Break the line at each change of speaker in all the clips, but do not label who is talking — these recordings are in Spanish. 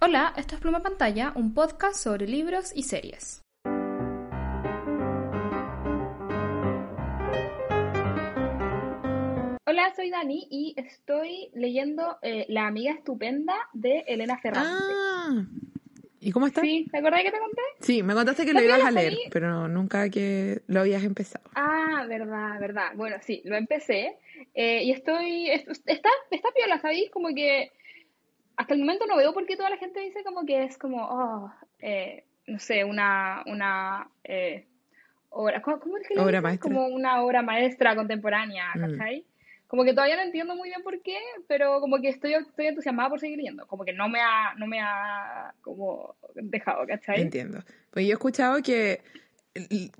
Hola, esto es Pluma Pantalla, un podcast sobre libros y series. Hola, soy Dani y estoy leyendo eh, La amiga estupenda de Elena Ferrante.
Ah, ¿y cómo estás?
Sí, ¿te acordás que te conté?
Sí, me contaste que lo ibas a leer, pero nunca que lo habías empezado.
Ah, verdad, verdad. Bueno, sí, lo empecé eh, y estoy, está, está piola, ¿sabéis? Como que hasta el momento no veo por qué toda la gente dice como que es como, oh, eh, no sé, una, una eh, obra, ¿cómo, es que
obra maestra.
Como una obra maestra contemporánea, mm. ¿cachai? Como que todavía no entiendo muy bien por qué, pero como que estoy, estoy entusiasmada por seguir leyendo. Como que no me ha, no me ha como dejado, ¿cachai?
Entiendo. Pues yo he escuchado que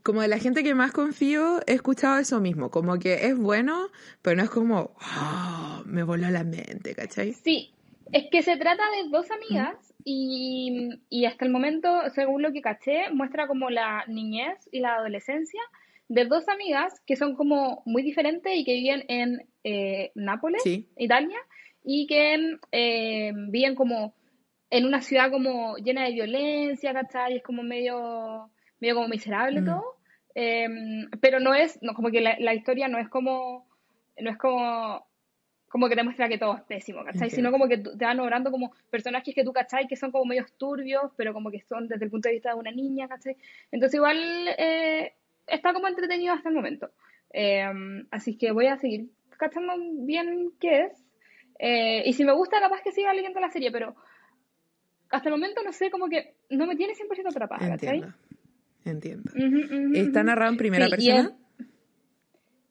como de la gente que más confío, he escuchado eso mismo, como que es bueno, pero no es como, oh, me voló la mente, ¿cachai?
Sí, es que se trata de dos amigas y, y, hasta el momento, según lo que caché, muestra como la niñez y la adolescencia de dos amigas que son como muy diferentes y que viven en eh, Nápoles, Italia, y que eh, viven como en una ciudad como llena de violencia, ¿cachai? Es como medio, medio como miserable mm. todo. Em, pero no es, no, como que la, la historia no es como, no es como como que te muestra que todo es pésimo, ¿cachai? Sino como que te van obrando como personajes que tú, ¿cachai? Que son como medios turbios, pero como que son desde el punto de vista de una niña, ¿cachai? Entonces igual eh, está como entretenido hasta el momento. Em, así que voy a seguir cachando bien qué es. Eh, y si me gusta, capaz que siga leyendo la serie, pero hasta el momento no sé, como que no me tiene 100% atrapada, ¿cachai?
Entiendo. Entiendo. ¿Está narrado en primera persona?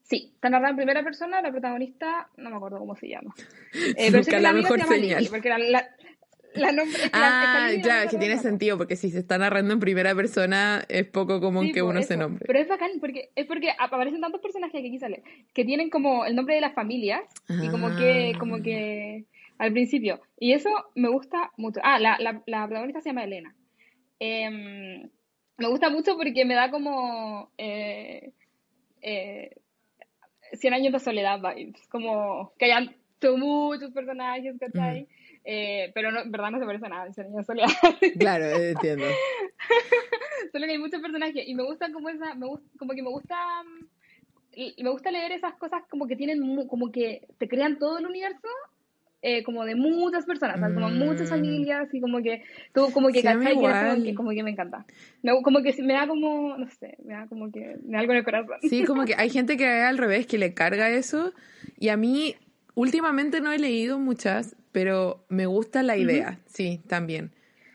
Sí, está narrada en primera persona, la protagonista, no me acuerdo cómo se llama.
Eh, pero la, mejor señal.
porque la, la, nombre,
ah, claro, que tiene sentido, porque si se está narrando en primera persona es poco común que uno se nombre.
Pero es bacán, porque es porque aparecen tantos personajes que aquí sale, que tienen como el nombre de las familias, y como que, ah. como que al principio. Y eso me gusta mucho. Ah, la, la, la protagonista se llama Elena. Em, me gusta mucho porque me da como... Eh, eh, 100 años de soledad vibes, como que hayan muchos personajes, ¿cachai? Mm. Eh, pero no, en verdad no se parece a nada en 100 años de soledad.
Claro, entiendo.
Solo que hay muchos personajes y me gusta como esa, me gusta, como que me gusta me gusta leer esas cosas como que tienen como que te crean todo el universo eh, como de muchas personas, como muchas mm. familias y como que tú como que cachai que como que me encanta. como que me da como, no sé, me da como que me da algo en el corazón.
Sí, como que hay gente que al revés, que le carga eso y a mí últimamente no he leído muchas, pero me gusta la idea, sí, también.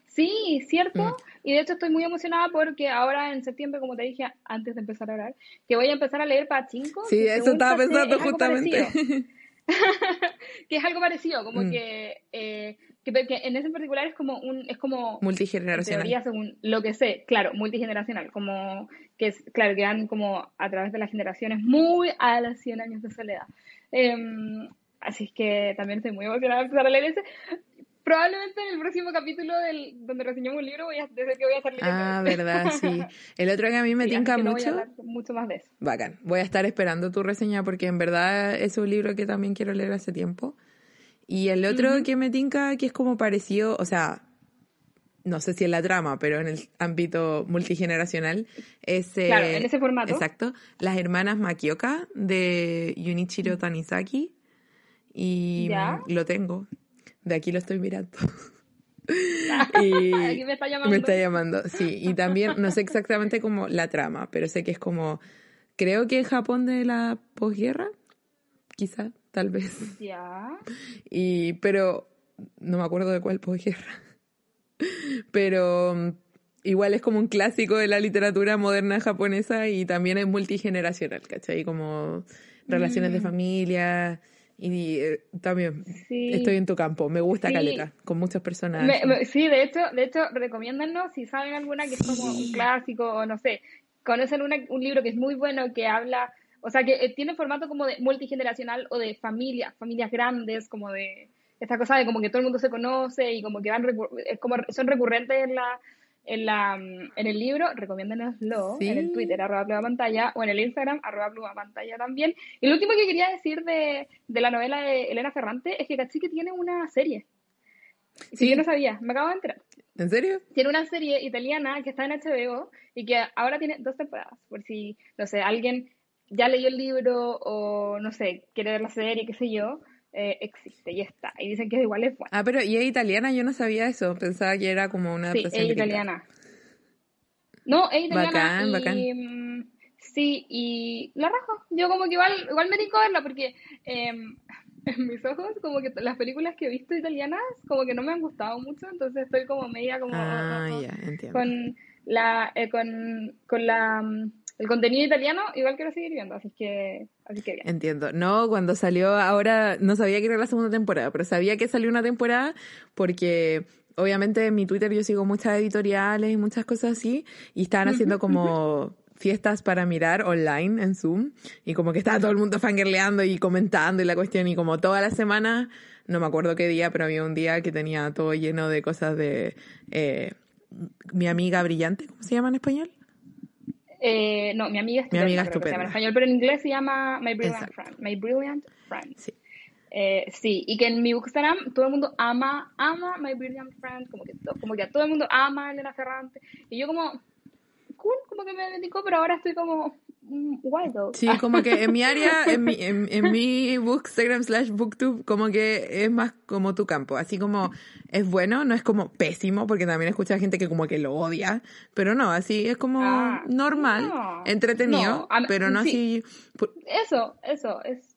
Sí, cierto. Mm. Y de hecho estoy muy emocionada porque ahora en septiembre, como te dije antes de empezar a hablar, que voy a empezar a leer Pachinko.
Sí, eso estaba pensando justamente.
que es algo parecido, como mm. que, eh, que, en ese en particular es como un, es como
multigeneracional.
Teoría según lo que sé, claro, multigeneracional, como que es, claro, que dan como a través de las generaciones muy a las 100 años de soledad. Em, así que también estoy muy emocionada de empezar a leer ese probablemente en el próximo capítulo del, donde reseñamos un libro voy a decir que voy a estar leyendo.
Ah, verdad, sí. El otro que a mí me tinca mucho.
Voy a mucho más de eso.
Bacán. Voy a estar esperando tu reseña porque en verdad es un libro que también quiero leer hace tiempo. Y el otro que me tinca, que es como parecido, o sea, no sé si en la trama, pero en el ámbito multigeneracional, es...
claro, en ese formato.
Exacto. Las hermanas Makioka de Junichiro Tanizaki. Y lo tengo. De aquí lo estoy mirando.
y me está llamando.
Me está llamando, sí. Y también, no sé exactamente cómo la trama, pero sé que es como, creo que en Japón de la posguerra, quizá, tal vez.
Ya.
Y, pero, no me acuerdo de cuál posguerra. Pero igual es como un clásico de la literatura moderna japonesa y también es multigeneracional, ¿cachai? Como relaciones de mm. familia Y eh, también estoy en tu campo, me gusta Caleta, con muchas personas.
sí, de hecho, de hecho, recomiéndanos si saben alguna que es como un clásico o no sé, conocen un libro que es muy bueno que habla, o sea, que eh, tiene formato como de multigeneracional o de familias, familias grandes, como de esta cosa de como que todo el mundo se conoce y como que van como son recurrentes en la en, la, en el libro, recomiéndenoslo en el Twitter, arroba pluma pantalla, o en el Instagram, arroba pluma pantalla también. Y lo último que quería decir de, de la novela de Elena Ferrante es que Cachique tiene una serie. Sí, yo no sabía, me acabo de enterar.
¿En serio?
Tiene una serie italiana que está en HBO y que ahora tiene dos temporadas, por si, no sé, alguien ya leyó el libro o, no sé, quiere ver la serie, qué sé yo, eh, existe y está. Y dicen que igual es buena.
Ah, pero ¿y es italiana? Yo no sabía eso. Pensaba que era como una
Sí, es italiana. No, es italiana. Bacán, bacán. Mm, sí, y la rajo. Yo como que igual, igual me a verla porque em, en mis ojos como que las películas que he visto italianas como que no me han gustado mucho, entonces estoy como media como...
Ah, ya, entiendo.
Con la, eh, con, con la mm, el contenido italiano igual quiero seguir viendo, así que, así que bien.
Entiendo. No, cuando salió ahora, no sabía que era la segunda temporada, pero sabía que salió una temporada porque obviamente en mi Twitter yo sigo muchas editoriales y muchas cosas así, y estaban haciendo como fiestas para mirar online en Zoom, y como que estaba todo el mundo fangirleando y comentando y la cuestión, y como toda la semana, no me acuerdo qué día, pero había un día que tenía todo lleno de cosas de eh, mi amiga brillante, ¿cómo se llama en español?
Eh, no, mi amiga
estupenda. Mi amiga
estupenda. en español, pero en inglés se llama My Brilliant Friend. My Brilliant Friend. Sí. Eh, sí, y que en mi Instagram todo el mundo ama, ama My Brilliant Friend, como que, como que a todo el mundo ama a Elena Ferrante. Y yo como, cool, como que me dedicó, pero ahora estoy como,
Sí, como que en mi área, en mi, en, en mi bookstagram slash booktube, como que es más como tu campo. Así como es bueno, no es como pésimo, porque también escucha gente que como que lo odia, pero no, así es como ah, normal, entretenido, pero no así...
Eso, eso, es...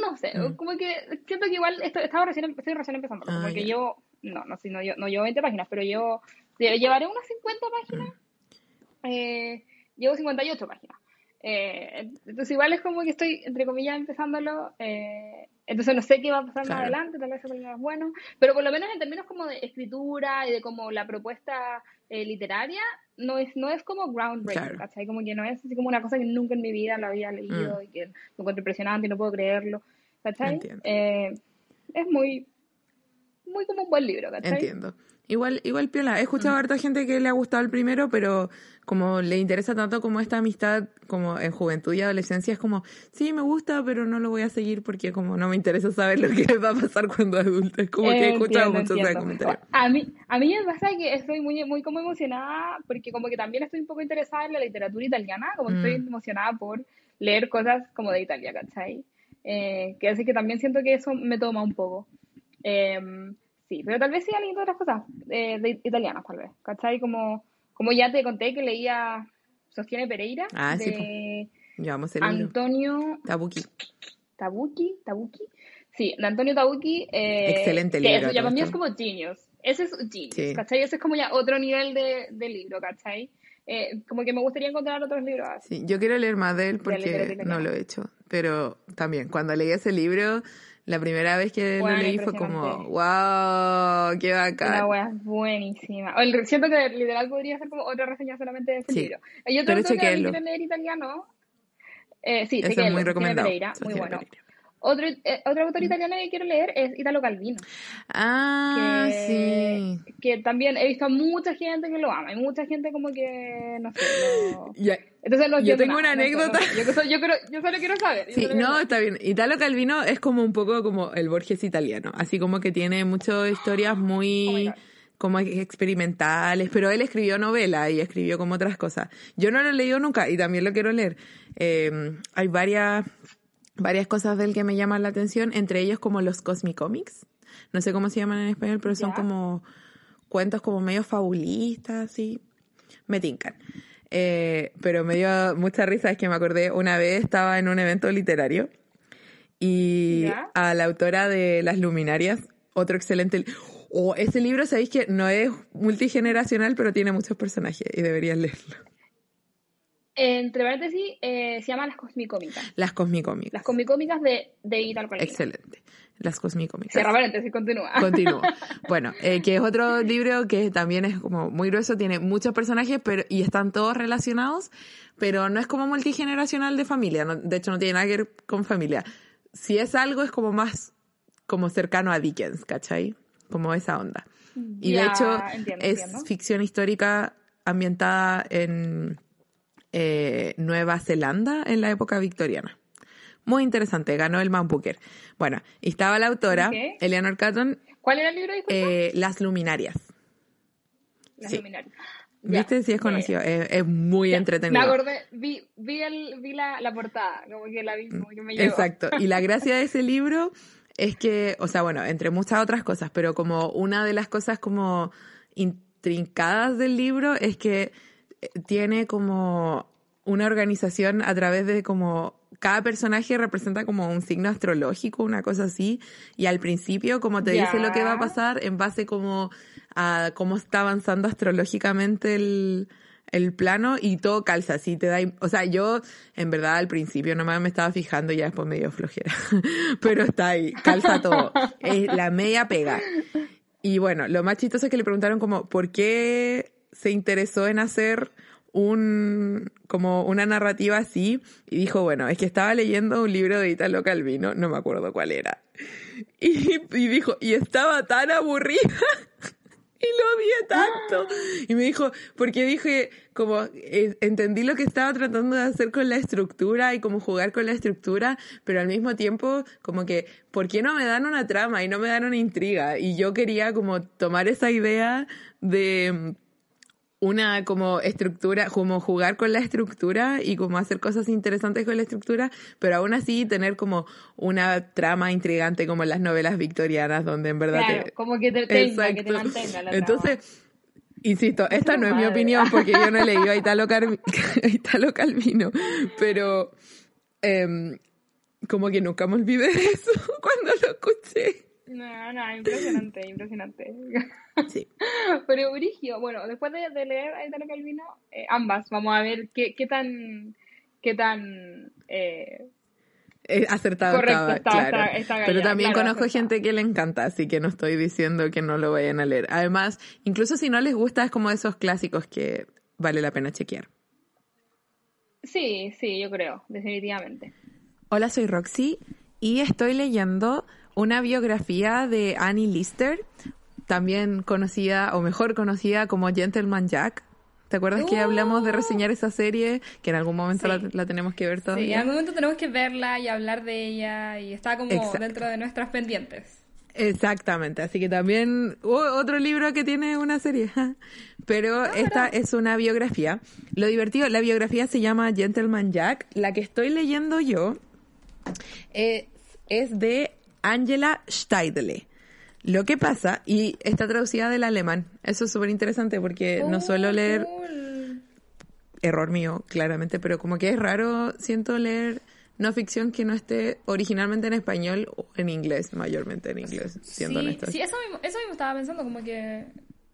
No sé, mm. como que siento que igual esto, estaba recién, estoy recién empezando, como ah, que yo, no, no, no, yo, no llevo 20 páginas, pero yo llevaré unas 50 páginas. Mm. Eh, llevo 58 páginas. Eh, entonces igual es como que estoy, entre comillas, empezándolo. Eh, entonces no sé qué va a pasar más adelante, tal vez es bueno. Pero por lo menos en términos como de escritura y de como la propuesta eh, literaria, no es, no es como groundbreaking, ¿cachai? Como que no es así como una cosa que nunca en mi vida lo había leído mm. y que lo encuentro impresionante y no puedo creerlo, ¿cachai? es muy, muy como un buen libro, ¿cachai?
Entiendo. Igual, igual piola. He escuchado a mm. harta gente que le ha gustado el primero, pero como le interesa tanto como esta amistad, como en juventud y adolescencia, es como, sí, me gusta, pero no lo voy a seguir porque como no me interesa saber lo que va a pasar cuando adulto. Es como que he escuchado muchos comentarios.
A mí, a mí me pasa que estoy muy, muy como emocionada, porque como que también estoy un poco interesada en la literatura italiana, como estoy mm. emocionada por leer cosas como de Italia, ¿cachai? Eh, que así que también siento que eso me toma un poco. Eh, sí, pero tal vez sí leyendo otras cosas eh, de italianas, tal vez, ¿cachai? Como, como ya te conté que leía Sostiene Pereira
ah, de sí,
Antonio
Tabuki.
Tabuki, Tabuki. Sí, de Antonio Tabuki.
Eh, Excelente libro.
Eso ya para mí es como genius. Ese es genius, ¿cachai? Ese es como ya otro nivel de, de libro, ¿cachai? Eh, como que me gustaría encontrar otros libros así.
Sí, yo quiero leer más de él porque no lo he hecho. Pero también, cuando leí ese libro, la primera vez que lo leí fue como, wow, qué bacán.
Una wea buenísima. O siento que literal podría ser como otra reseña solamente de ese libro. Hay otro que leer italiano. Eh, sí,
Eso es muy recomendado.
muy bueno. Otro, eh, otro autor italiano que quiero leer es Italo Calvino.
Ah, sí.
Que también he visto a mucha gente que lo ama. Hay mucha gente como que, no sé, no... Entonces no
Yo tengo una anécdota.
yo, yo, solo quiero saber.
Sí, no, está bien. Italo Calvino es como un poco como el Borges italiano. Así como que tiene muchas historias muy... Oh como experimentales, pero él escribió novela y escribió como otras cosas. Yo no lo he leído nunca y también lo quiero leer. Eh, hay varias varias cosas de él que me llaman la atención, entre ellos como los Cosmicomics. No sé cómo se llaman en español, pero son como cuentos como medio fabulistas, así. Me tincan. Eh, pero me dio mucha risa, es que me acordé, una vez estaba en un evento literario y a la autora de Las Luminarias, otro excelente... O ese libro, sabéis que no es multigeneracional, pero tiene muchos personajes y deberías leerlo.
Entre paréntesis, eh, se llama Las Cosmicómicas.
Las Cosmicómicas.
Las Cosmicómicas de, de Calvino.
Excelente. Las Cosmicómicas.
Cierra paréntesis, continúa.
Continúo. Bueno, eh, que es otro libro que también es como muy grueso, tiene muchos personajes pero y están todos relacionados, pero no es como multigeneracional de familia, no- de hecho no tiene nada que ver con familia. Si es algo, es como más como cercano a Dickens, ¿cachai? Como esa onda. Y de hecho
entiendo,
es
entiendo.
ficción histórica ambientada en eh, Nueva Zelanda en la época victoriana. Muy interesante, ganó el Man Booker. Bueno, y estaba la autora,
Ok.
Eleanor Catton,
¿Cuál era el libro?
Eh, Las Luminarias.
Las
sí.
Luminarias.
¿Viste? Sí es conocido. Es, es muy entretenido.
Me acordé, vi, vi, el, vi la, la portada, como que la vi, como que me llegó.
Exacto. Y la gracia de ese libro es que, o sea, bueno, entre muchas otras cosas, pero como una de las cosas como intrincadas del libro es que tiene como una organización a través de como cada personaje representa como un signo astrológico, una cosa así, y al principio como te dice lo que va a pasar en base como a cómo está avanzando astrológicamente el, el plano y todo calza, así te da, o sea, yo en verdad al principio nomás me estaba fijando y ya después me dio flojera, pero está ahí, calza todo, es la media pega. Y bueno, lo más chistoso es que le preguntaron como, ¿por qué se interesó en hacer un, como una narrativa así? Y dijo, bueno, es que estaba leyendo un libro de Italo Calvino, no me acuerdo cuál era. Y, dijo, y estaba tan aburrida. Y lo odié tanto. Y me dijo, porque dije, como, eh, entendí lo que estaba tratando de hacer con la estructura y como jugar con la estructura, pero al mismo tiempo, como que, ¿por qué no me dan una trama y no me dan una intriga? Y yo quería como tomar esa idea de una como estructura, como jugar con la estructura y como hacer cosas interesantes con la estructura, pero aún así tener como una trama intrigante como en las novelas victorianas, donde en verdad
Claro,
te-
como que te tenga, que te mantenga la
Entonces, insisto, esta no es mi opinión porque yo no he leído a Italo, Car- a Italo Calvino, pero em, como que nunca me olvidé de eso cuando lo escuché.
No, no, impresionante, impresionante.
Sí.
Pero Brigio, bueno, después de, de leer a Italo Calvino, eh, ambas, vamos a ver qué, qué tan, qué tan eh,
Eh, acertado
Correcto,
estaba,
está-
claro.
está- está
Pero también
claro,
conozco
acertado.
gente que le encanta, así que no estoy diciendo que no lo vayan a leer. Además, incluso si no les gusta, es como esos clásicos que vale la pena chequear.
Sí, sí, yo creo, definitivamente.
Hola, soy Roxy y estoy leyendo una biografía de Annie Lister, también conocida o mejor conocida como Gentleman Jack. ¿Te acuerdas que hablamos de reseñar esa serie? Que en algún momento
Sí.
la, la tenemos que ver
Sí, en
todavía.
algún momento tenemos que verla y hablar de ella y está como
Exacto.
dentro de nuestras pendientes.
Exactamente, así que también oh, otro libro que tiene una serie, pero esta es una biografía. Lo divertido, la biografía se llama Gentleman Jack. La que estoy leyendo yo es, es de Angela Steidle. Lo que pasa, y está traducida del alemán, eso es súper interesante porque no
Oh,
suelo leer,
cool.
error mío, claramente, pero como que es raro, siento leer no ficción que no esté originalmente en español o en inglés, mayormente en inglés, siendo
sí,
honestas.
sí, eso mismo, eso mismo estaba pensando, como que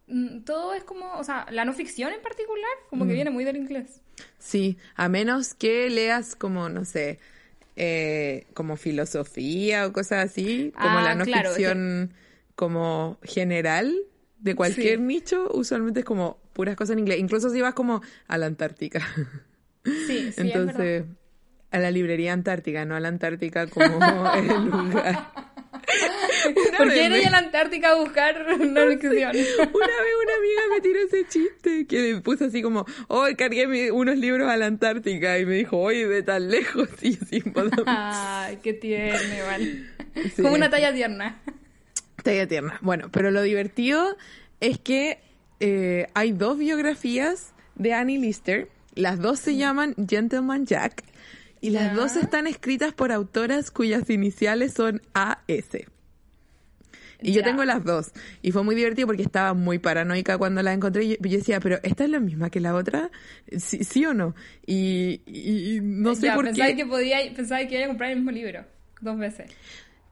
mm, todo es como, o sea, la no ficción en particular, como
Mm.
que viene muy del inglés.
Sí, a menos que leas como, no sé, eh, como filosofía o cosas así, como
Ah,
la no
claro,
ficción como general de cualquier
Sí.
nicho, usualmente es como puras cosas en inglés. Incluso si vas como a la Antártica.
Sí, sí, es
Entonces, a la librería Antártica, no a la Antártica como el lugar.
¿Por qué ir a la Antártica a buscar una ficción?
Una vez una amiga me tiró ese chiste que me puso así como, oh, cargué unos libros a la Antártica y me dijo, oye, de tan lejos y así,
Ay, qué tierno, igual.
Sí.
Como una talla tierna.
talla tierna. Bueno, pero lo divertido es que eh, hay dos biografías de Annie Lister, las dos se llaman Gentleman Jack y las dos están escritas por autoras cuyas iniciales son AS. Y yo tengo las dos. Y fue muy divertido porque estaba muy paranoica cuando las encontré. Y yo, yo decía, pero ¿esta es la misma que la otra? ¿Sí, sí o no? Y, no sé
Ya,
por
pensaba
qué.
que podía, pensaba que iba a comprar el mismo libro dos veces.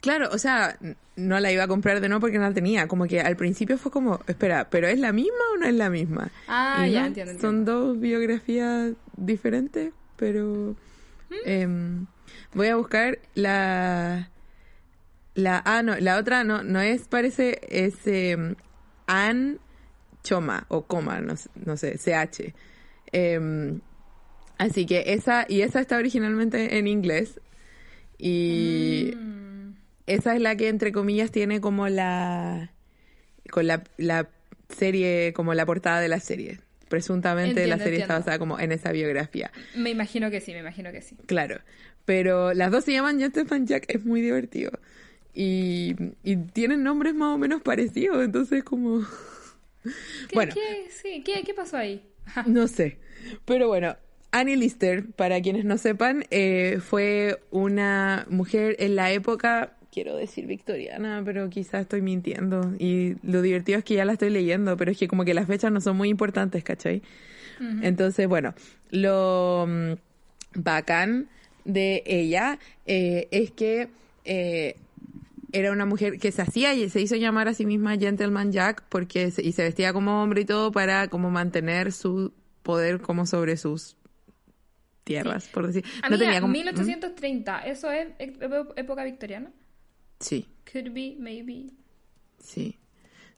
Claro, o sea, no la iba a comprar de nuevo porque no la tenía. Como que al principio fue como, espera, ¿pero es la misma o no es la misma?
Ah,
Y
ya,
no,
entiendo,
Son dos biografías diferente, pero em, voy a buscar la la ah no, la otra no no es parece es em, Ann Choma o Coma, no, sé- no sé, CH. Em, así que esa y esa está originalmente en inglés y
Mm.
esa es la que entre comillas tiene como la con la, la serie como la portada de la serie. Presuntamente la
Entiendo,
serie está basada como en esa biografía.
Me imagino que sí, me imagino que sí.
Claro. Pero las dos se llaman Gentleman Jack, es muy divertido. Y, y tienen nombres más o menos parecidos, entonces como...
¿Qué,
Bueno.
qué- sí, ¿qué, qué pasó ahí?
No sé. Pero bueno, Annie Lister, para quienes no sepan, eh, fue una mujer en la época, quiero decir victoriana, pero quizás estoy mintiendo. Y lo divertido es que ya la estoy leyendo, pero es que como que las fechas no son muy importantes, ¿cachai? Entonces, bueno, lo mm, bacán de ella eh, es que eh, era una mujer que se hacía y se hizo llamar a sí misma Gentleman Jack porque se, y se vestía como hombre y todo para como mantener su poder como sobre sus tierras, por decir.
Amiga,
no tenía como
1830, ¿eso es ep- época victoriana?
¿Mm? Sí,
Could be, maybe.
sí.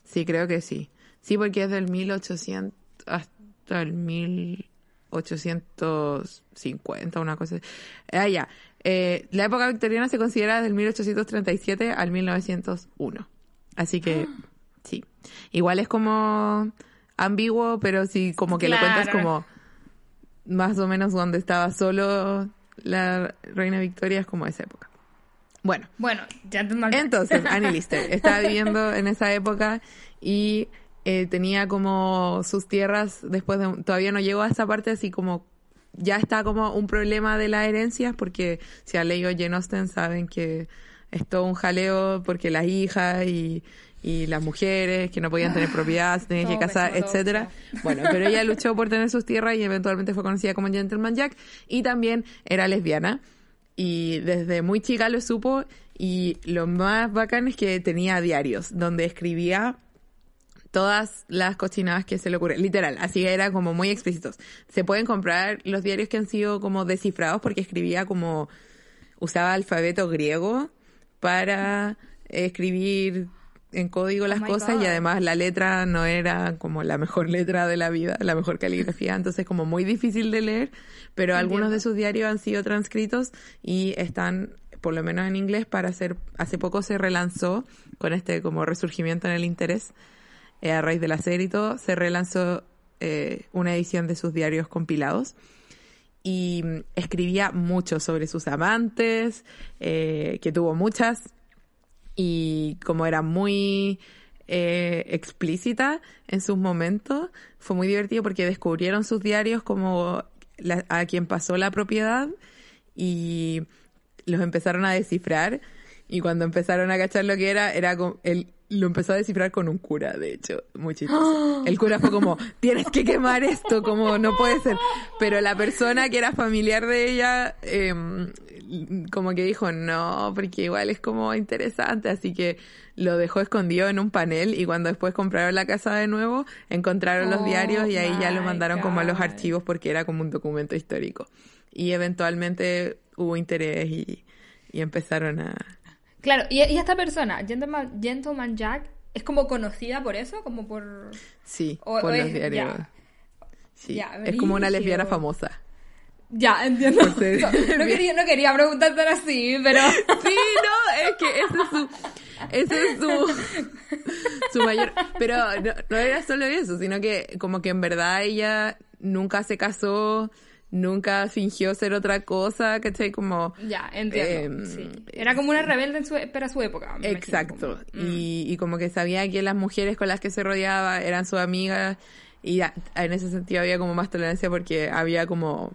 Sí, creo que sí. Sí, porque es del 1800 hasta el 1850, una cosa. así. Ah, ya. Eh, la época victoriana se considera del 1837 al 1901. Así que, sí. Igual es como ambiguo, pero sí, como que lo cuentas
Claro.
como más o menos donde estaba solo la reina Victoria, es como esa época. Bueno,
Bueno, Gentleman Jack.
entonces, Annie Lister estaba viviendo en esa época y eh, tenía como sus tierras después de... Todavía no llegó a esa parte así como... Ya está como un problema de las herencias porque si han leído Jane Austen saben que es todo un jaleo porque las hijas y, y las mujeres que no podían tener propiedad, tenían que casar, etcétera. Bueno, pero ella luchó por tener sus tierras y eventualmente fue conocida como Gentleman Jack y también era lesbiana y desde muy chica lo supo y lo más bacán es que tenía diarios donde escribía todas las cochinadas que se le ocurren, literal, así era como muy explícitos. Se pueden comprar los diarios que han sido como descifrados porque escribía como usaba alfabeto griego para escribir en código las
my
cosas y además la letra no era como la mejor letra de la vida, la mejor caligrafía, entonces como muy difícil de leer, pero algunos de sus diarios han sido transcritos y están por lo menos en inglés para hacer hace poco se relanzó con este como resurgimiento en el interés eh, a raíz de la serie se relanzó eh, una edición de sus diarios compilados y mm, escribía mucho sobre sus amantes, eh, que tuvo muchas, y como era muy eh, explícita en sus momentos, fue muy divertido porque descubrieron sus diarios como a quien pasó la propiedad y los empezaron a descifrar y cuando empezaron a cachar lo que era, era como, él lo empezó a descifrar con un cura, de hecho, muy chistoso. El cura fue como, tienes que quemar esto, como no puede ser. Pero la persona que era familiar de ella, em, como que dijo, no, porque igual es como interesante, así que lo dejó escondido en un panel y cuando después compraron la casa de nuevo, encontraron los
Oh
diarios y ahí ya lo mandaron como a los archivos porque era como un documento histórico. Y eventualmente hubo interés y, y empezaron a...
Claro, y, y esta persona, Gentleman, Gentleman Jack, ¿es como conocida por eso? Como por...
Sí,
O-
por
o
los
es-
diarios.
ya.
Sí,
Ya,
es como una lesbiana famosa.
Ya, entiendo. No, no quería, no quería preguntarte así, pero...
Sí, no, es que ese es su, ese es su, su mayor, pero no, no era solo eso, sino que como que en verdad ella nunca se casó, nunca fingió ser otra cosa, ¿cachai? Como,
Ya, entiendo. Sí. Era como una rebelde en su, para su época. me imagino,
Exacto.
como-
Y, y como que sabía que las mujeres con las que se rodeaba eran sus amigas y en ese sentido había como más tolerancia porque había como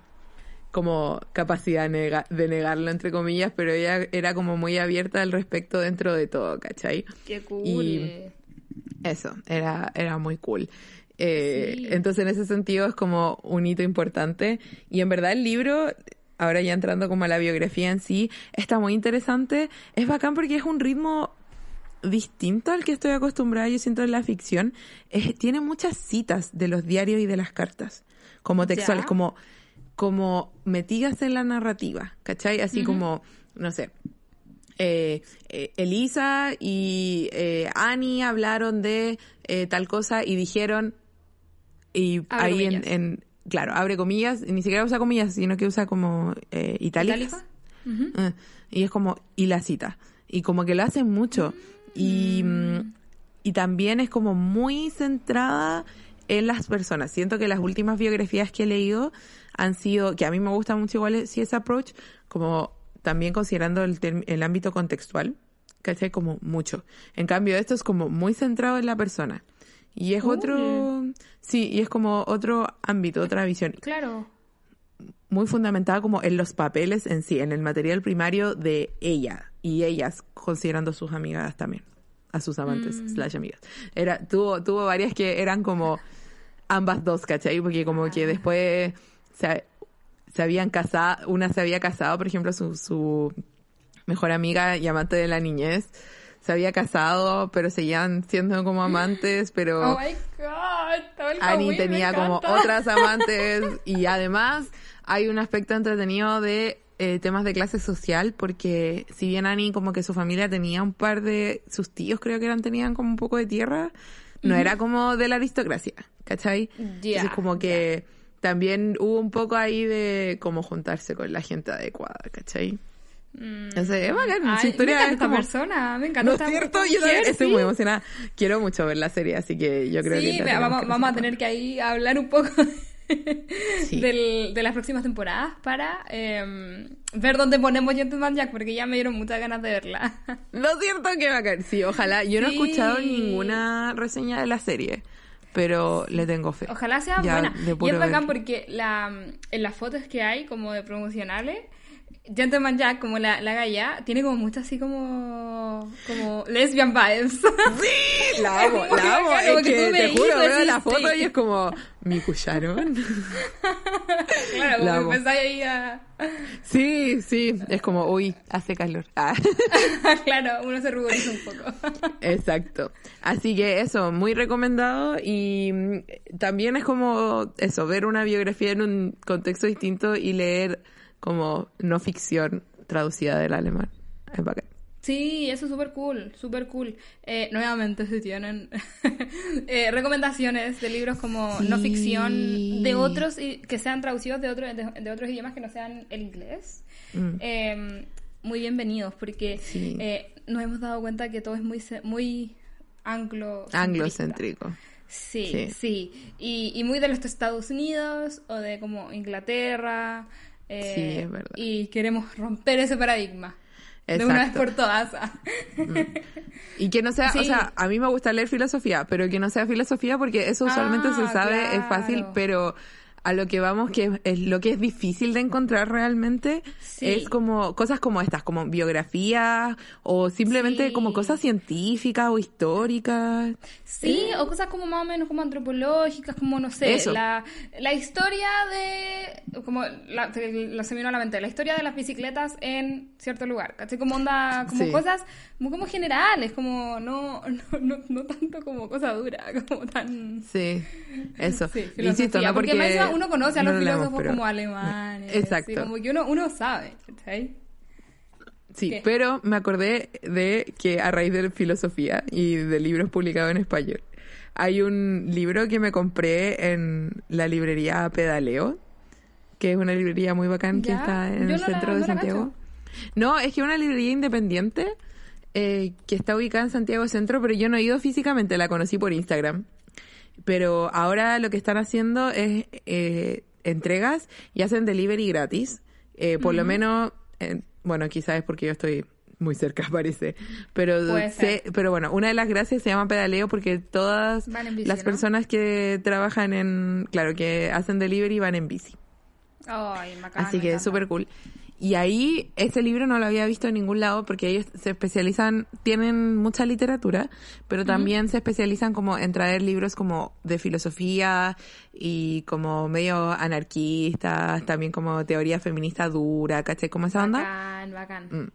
como capacidad nega- de negarlo entre comillas, pero ella era como muy abierta al respecto dentro de todo, ¿cachai?
Qué cool.
Y- Eso, era, era muy cool. Eh,
Sí.
Entonces, en ese sentido, es como un hito importante. Y en verdad, el libro, ahora ya entrando como a la biografía en sí, está muy interesante. Es bacán porque es un ritmo distinto al que estoy acostumbrada, yo siento, en la ficción. Es- tiene muchas citas de los diarios y de las cartas, como textuales,
Ya.
como como metidas en la narrativa, ¿cachai? Así como, no sé, eh, eh, Elisa y eh, Annie hablaron de tal cosa y dijeron, y
Abre
ahí en, claro, abre comillas, ni siquiera usa comillas, sino que usa como eh, itálicas. Eh, y es como, y la cita. Y como que lo hacen mucho. Y, mm, y también es como muy centrada en las personas. Siento que las últimas biografías que he leído han sido, que a mí me gusta mucho igual si ese approach, como también considerando el, el ámbito contextual, ¿cachai? Como mucho. En cambio, esto es como muy centrado en la persona. Y es otro, sí, y es como otro ámbito, otra visión
Claro.
muy fundamentada como en los papeles en sí, en el material primario de ella y ellas, considerando sus amigas también, a sus amantes,
Mm.
slash amigas. Era, tuvo, tuvo varias que eran como ambas dos, ¿cachai? Porque como que después se, se habían casado, una se había casado, por ejemplo, su, su mejor amiga y amante de la niñez, se había casado, pero seguían siendo como amantes, pero...
Oh my god.
Annie tenía como otras amantes y además hay un aspecto entretenido de eh, temas de clase social porque si bien Annie como que su familia tenía un par de sus tíos creo que eran tenían como un poco de tierra no era como de la aristocracia ¿cachai?
Ya,
Entonces como que también hubo un poco ahí de como juntarse con la gente adecuada ¿cachai?
Mm.
Es bacán, su
Ay,
historia
me
es
esta
como-
persona, me encanta
¿No es
esta-
cierto?
esta
Yo también estoy
sí.
muy emocionada. Quiero mucho ver la serie, así que yo creo
sí,
que... tenemos
vamos,
que
vamos a tener que ahí hablar un poco
Sí.
del- de las próximas temporadas para eh, ver dónde ponemos Gentleman Jack, porque ya me dieron muchas ganas de verla.
No es cierto que bacán. Sí, ojalá. Yo no he
Sí.
escuchado ninguna reseña de la serie, pero le tengo fe.
Ojalá sea
Ya,
buena. Y es bacán
ver.
porque la, en las fotos que hay como de promocionales, Gentleman Jack, como la, la galla, tiene como mucho así como, como lesbian vibes.
Sí, la amo, la amo. Es
que
te juro, veo la foto
sí.
y es como, ¿mi cucharon?
claro,
La
como empezáis ahí a...
Sí, sí, es como, uy, hace calor. Ah,
claro, uno se ruboriza un poco.
exacto. Así que eso, muy recomendado y mm, también es como eso, ver una biografía en un contexto distinto y leer como no ficción traducida del alemán. Es bacán.
Sí, eso es súper cool, súper cool. Eh, nuevamente, si tienen eh, recomendaciones de libros como no ficción de otros y- que sean traducidos de, otro, de, de otros idiomas que no sean el inglés,
Mm.
eh, muy bienvenidos porque
Sí.
eh, nos hemos dado cuenta que todo es muy, muy anglo
Anglocéntrico.
Sí,
Sí.
sí. Y, y muy de los Estados Unidos o de como Inglaterra. Eh,
Sí, es verdad.
Y queremos romper ese paradigma. De una vez por todas.
Y que no sea, o sea, a mí me gusta leer filosofía, pero que no sea filosofía porque eso usualmente
Ah,
se sabe, es fácil, pero a lo que vamos, que es lo que es difícil de encontrar realmente,
Sí.
es como cosas como estas, como biografías o simplemente
Sí.
como cosas científicas o históricas.
Sí, o cosas como más o menos como antropológicas, como no sé,
Eso.
la, la historia de, como la, la se me vino a la mente, la historia de las bicicletas en cierto lugar, ¿cachai? Como onda, como
Sí.
cosas muy como generales, como no, no, no, no tanto como cosa dura, como tan...
Sí, eso.
Sí,
Insisto, no porque,
uno conoce a
no
los
lo
filósofos como alemanes,
Exacto.
como que uno, uno sabe.
Sí,
¿Qué?
pero me acordé de que a raíz de filosofía y de libros publicados en español, hay un libro que me compré en la librería Pedaleo, que es una librería muy bacán que está en
yo
el
no
centro de Santiago. No, es que es una librería independiente eh, que está ubicada en Santiago Centro, pero yo no he ido físicamente, la conocí por Instagram. Pero ahora lo que están haciendo es eh, entregas y hacen delivery gratis. Eh, por lo menos, eh, bueno, quizás es porque yo estoy muy cerca, parece. Pero sé, pero bueno, una de las gracias se llama pedaleo porque todas
bici,
las
¿no?
personas que trabajan en, claro, que hacen delivery van en bici.
Ay, bacán,
Así
me
que es súper cool. Y ahí ese libro no lo había visto en ningún lado porque ellos se especializan, tienen mucha literatura, pero también se especializan como en traer libros como de filosofía y como medio anarquistas, también como teoría feminista dura, ¿cachai? Como esa onda.
Bacán, bacán.
Mm.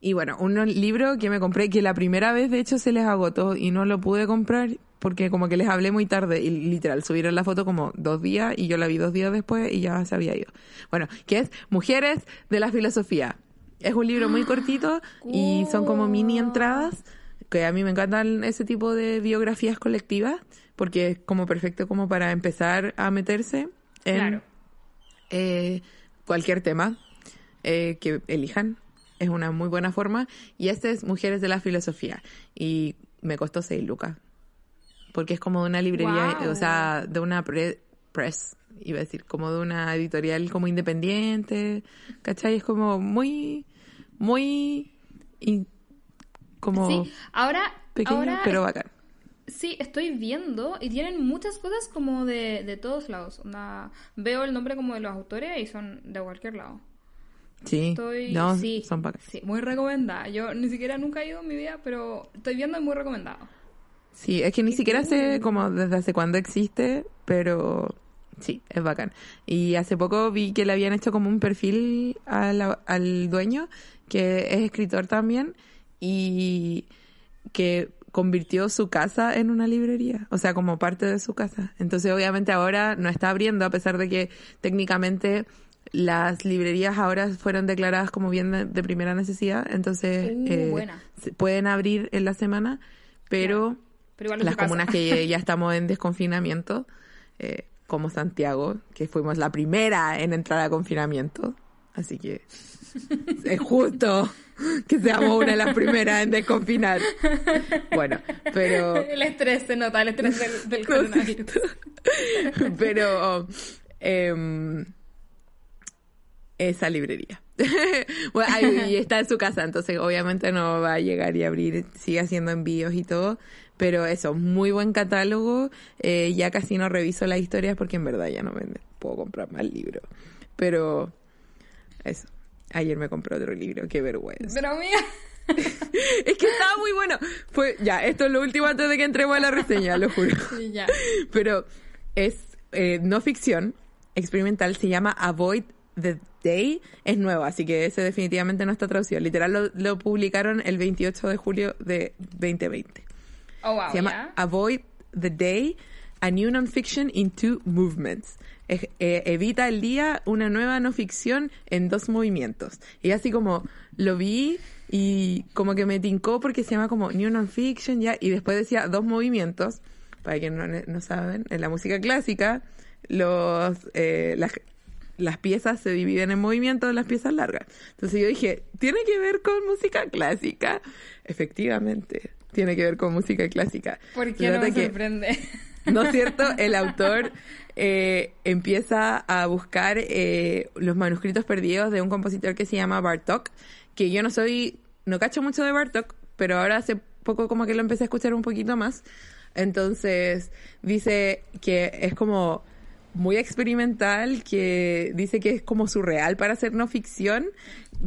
Y bueno, un libro que me compré, que la primera vez de hecho se les agotó y no lo pude comprar porque como que les hablé muy tarde y literal subieron la foto como dos días y yo la vi dos días después y ya se había ido. Bueno, que es Mujeres de la Filosofía. Es un libro muy cortito y son como mini entradas, que a mí me encantan ese tipo de biografías colectivas porque es como perfecto como para empezar a meterse en
Claro.
eh, cualquier tema eh, que elijan. Es una muy buena forma. Y este es Mujeres de la Filosofía. Y me costó 6 lucas. Porque es como de una librería,
Wow.
o sea, de una pre- press, iba a decir, como de una editorial como independiente. ¿Cachai? Es como muy, muy, como
Sí, ahora,
pequeño,
ahora
pero bacán.
sí, estoy viendo y tienen muchas cosas como de, de todos lados. Onda, veo el nombre como de los autores y son de cualquier lado.
Sí,
Estoy,
no,
sí,
son bacanas.
sí, muy recomendada. Yo ni siquiera nunca he ido en mi vida, pero estoy viendo y muy recomendado.
Sí, es que ni siquiera sé como desde hace cuándo existe, pero sí, es bacán. Y hace poco vi que le habían hecho como un perfil la- al dueño, que es escritor también, y que convirtió su casa en una librería, o sea, como parte de su casa. Entonces, obviamente ahora no está abriendo, a pesar de que técnicamente las librerías ahora fueron declaradas como bien de, de primera necesidad, entonces
Uh,
eh, se- pueden abrir en la semana, pero las comunas que ya estamos en desconfinamiento, eh, como Santiago, que fuimos la primera en entrar a confinamiento, así que es justo que seamos una de las primeras en desconfinar. Bueno, pero
El estrés se nota, el estrés del, del coronavirus.
pero em, esa librería. bueno, ahí- y está en su casa, entonces obviamente no va a llegar y abrir, sigue haciendo envíos y todo, pero eso, muy buen catálogo, eh, ya casi no reviso las historias porque en verdad ya no me puedo comprar más libros, pero eso, ayer me compré otro libro, qué vergüenza.
Pero amiga,
Es que estaba muy bueno. Fue, ya, esto es lo último antes de que entremos a la reseña, lo juro.
sí, ya.
Pero es eh, no ficción, experimental, se llama Avoid the Day, es nuevo, así que ese definitivamente no está traducido. Literal lo, lo publicaron el 28 de julio de 2020.
Oh, wow,
se llama. Avoid the Day, a new non-fiction in two movements. Eh, evita el día, una nueva no ficción en dos movimientos. Y así como lo vi y como que me tincó porque se llama como New Non-Fiction ya, y después decía dos movimientos. Para quienes no, no saben, en la música clásica, los, eh, las, las piezas se dividen en movimientos, las piezas largas. Entonces yo dije, ¿tiene que ver con música clásica? Efectivamente, tiene que ver con música clásica.
¿Por qué no me
que-
sorprende?
¿No es cierto? El autor eh, empieza a buscar eh, los manuscritos perdidos de un compositor que se llama Bartok, que yo no soy, no cacho mucho de Bartok, pero ahora hace poco como que lo empecé a escuchar un poquito más. Entonces dice que es como muy experimental, que dice que es como surreal para hacer no ficción,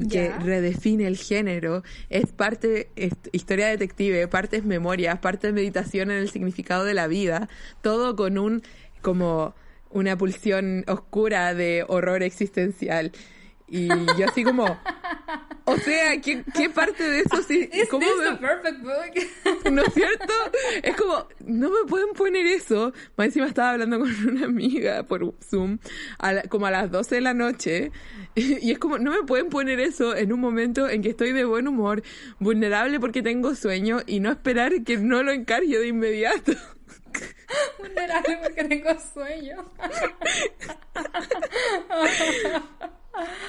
que redefine el género, es parte es historia detective, parte es memoria, parte es meditación en el significado de la vida, todo con un como una pulsión oscura de horror existencial. Y yo así como, o sea, ¿qué, qué parte de eso sí?
Is
¿Cómo me-
perfect book?
¿No es cierto? Es como, no me pueden poner eso. Más encima estaba hablando con una amiga por Zoom, a la- como a las 12 de la noche, y es como, no me pueden poner eso en un momento en que estoy de buen humor, vulnerable porque tengo sueño, y no esperar que no lo encargue de inmediato.
Vulnerable porque tengo sueño.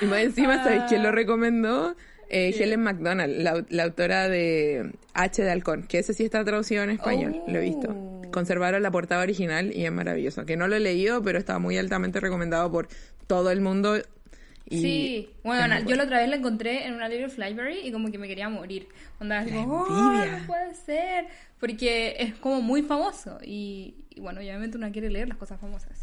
Y más encima, ¿sabéis quién
Ah.
lo recomendó? Eh, Helen McDonald, la, la autora de H de Halcón, que ese sí está traducido en español, lo he visto.
Oh.
Conservaron la portada original y es maravilloso. Que no lo he leído, pero está muy altamente recomendado por todo el mundo. Y
Sí, bueno, yo la otra vez la encontré en una libro Library y como que me quería morir. Onda, como, "Oh,
envidia".
no puede ser. Porque es como muy famoso y, y bueno, obviamente uno quiere leer las cosas famosas.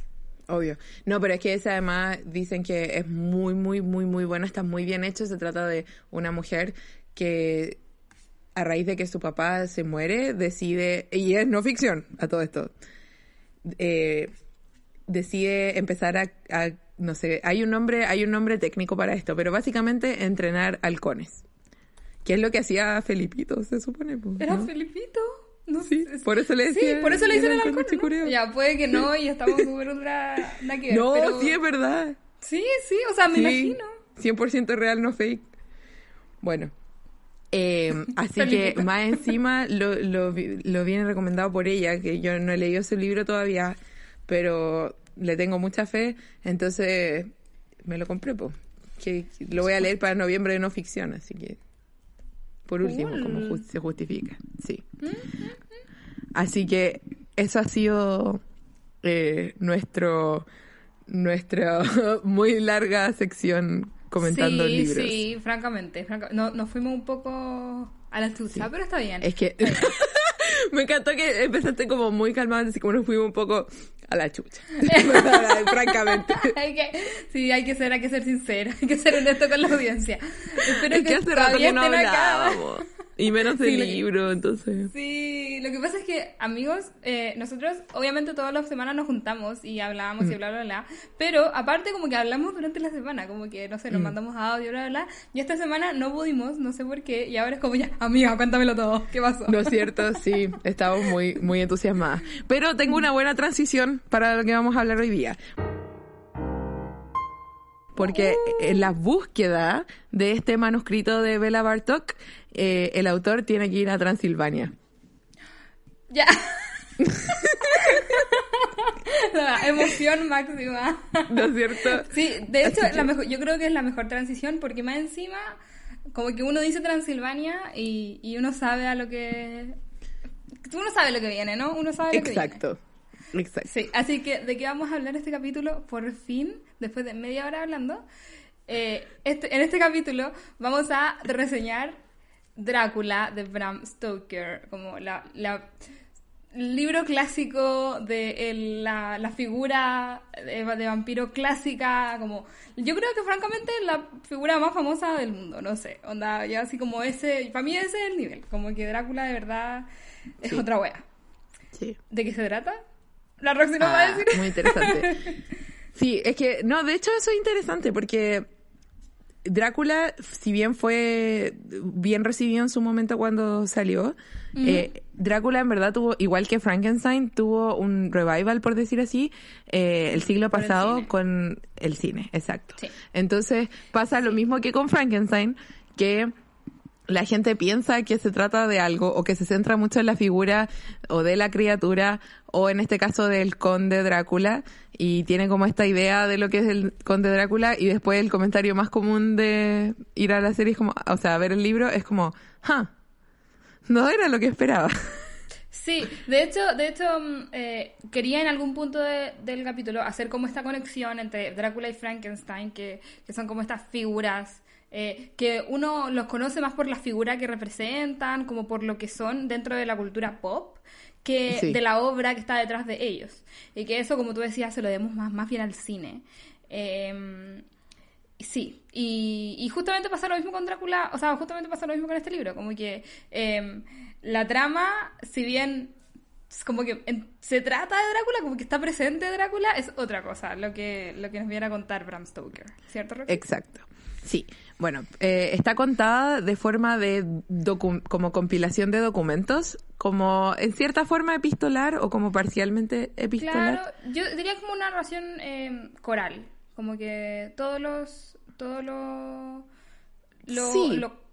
Obvio. No, pero es que ese además dicen que es muy, muy, muy, muy bueno, está muy bien hecho. Se trata de una mujer que a raíz de que su papá se muere, decide, y es no ficción a todo esto, eh, decide empezar a, a- no sé, hay un nombre, hay un nombre técnico para esto, pero básicamente entrenar halcones. Que es lo que hacía Felipito, se supone. pues,
¿Era. Felipito? No
Sí, por eso le
Sí,
decía
por eso le dicen el
chicureo.
Ya, puede que no, y estamos súper ultra...
No,
pero-
sí, es verdad.
Sí, sí, o sea, me
Sí,
imagino.
100% real, no fake. Bueno. eh, así que más encima lo, lo, vi- lo viene recomendado por ella, que yo no he leído ese libro todavía, pero le tengo mucha fe, entonces me lo compré, pues. Que lo voy a leer para noviembre de no ficción, así que por último,
Cool.
como se justifica, sí. Así que eso ha sido eh, nuestro nuestra muy larga sección comentando
sí,
libros.
Sí, francamente. franca- no, nos fuimos un poco a la chucha, pero está bien.
Es que me encantó que empezaste como muy calmado, así como nos fuimos un poco a la chucha. Francamente.
hay que, sí, hay que ser, hay que ser sincero, hay que ser honesto con la audiencia. Espero
Es
que,
que hace rato que no hablábamos. Y menos de
Sí, lo que-
libro, entonces.
Sí, lo que pasa es que, amigos, eh, nosotros obviamente todas las semanas nos juntamos y hablamos
Mm.
y bla, bla, bla. Pero aparte como que hablamos durante la semana, como que, no sé,
Mm.
nos mandamos audio, bla, bla, bla. Y esta semana no pudimos, no sé por qué, y ahora es como ya, amiga, cuéntamelo todo, ¿qué pasó?
¿No es cierto? Sí, estamos muy, muy entusiasmadas. Pero tengo una buena transición para lo que vamos a hablar hoy día. Porque en la búsqueda de este manuscrito de Bela Bartok, eh, el autor tiene que ir a Transilvania.
Ya. La emoción máxima.
¿No es cierto?
Sí, de hecho, la mejor, yo creo que es la mejor transición porque más encima, como que uno dice Transilvania y, y uno sabe a lo que... Uno sabe lo que viene, ¿no? Uno sabe lo que viene.
Exacto. Exacto.
Sí, así que de qué vamos a hablar este capítulo, por fin, después de media hora hablando. Eh, este, en este capítulo vamos a reseñar Drácula de Bram Stoker, como la, la libro clásico de el- la, la figura de, de vampiro clásica, como yo creo que francamente la figura más famosa del mundo, no sé, onda, ya así como ese, para mí ese es el nivel, como que Drácula de verdad es
Sí.
otra wea.
Sí.
¿De qué se trata? La Roxy nos va a
Ah,
decir.
muy interesante. Sí, es que, no, de hecho eso es interesante porque Drácula, si bien fue bien recibido en su momento cuando salió, eh, Drácula en verdad tuvo, igual que Frankenstein, tuvo un revival, por decir así, eh, el siglo
el
pasado con el cine, exacto.
Sí.
Entonces pasa lo mismo que con Frankenstein, que la gente piensa que se trata de algo o que se centra mucho en la figura o de la criatura o en este caso del conde Drácula y tiene como esta idea de lo que es el conde Drácula y después el comentario más común de ir a la serie es como, o sea, ver el libro es como, ja, no era lo que esperaba.
Sí, de hecho, de hecho mm, eh, quería en algún punto de- del capítulo hacer como esta conexión entre Drácula y Frankenstein, que, que son como estas figuras eh, que uno los conoce más por la figura que representan, como por lo que son dentro de la cultura pop, que
Sí.
de la obra que está detrás de ellos. Y que eso, como tú decías, se lo debemos más, más bien al cine. Eh, Sí, y, y justamente pasa lo mismo con Drácula, o sea, justamente pasa lo mismo con este libro, como que eh, la trama, si bien como que en- se trata de Drácula, como que está presente Drácula, es otra cosa, lo que, lo que nos viene a contar Bram Stoker, ¿cierto, Roxy?
Exacto. Sí, bueno, eh, está contada de forma de docu- como compilación de documentos, como en cierta forma epistolar o como parcialmente epistolar.
Claro, yo diría como una narración eh, coral, como que todos los, todos los, lo-
Sí.
lo-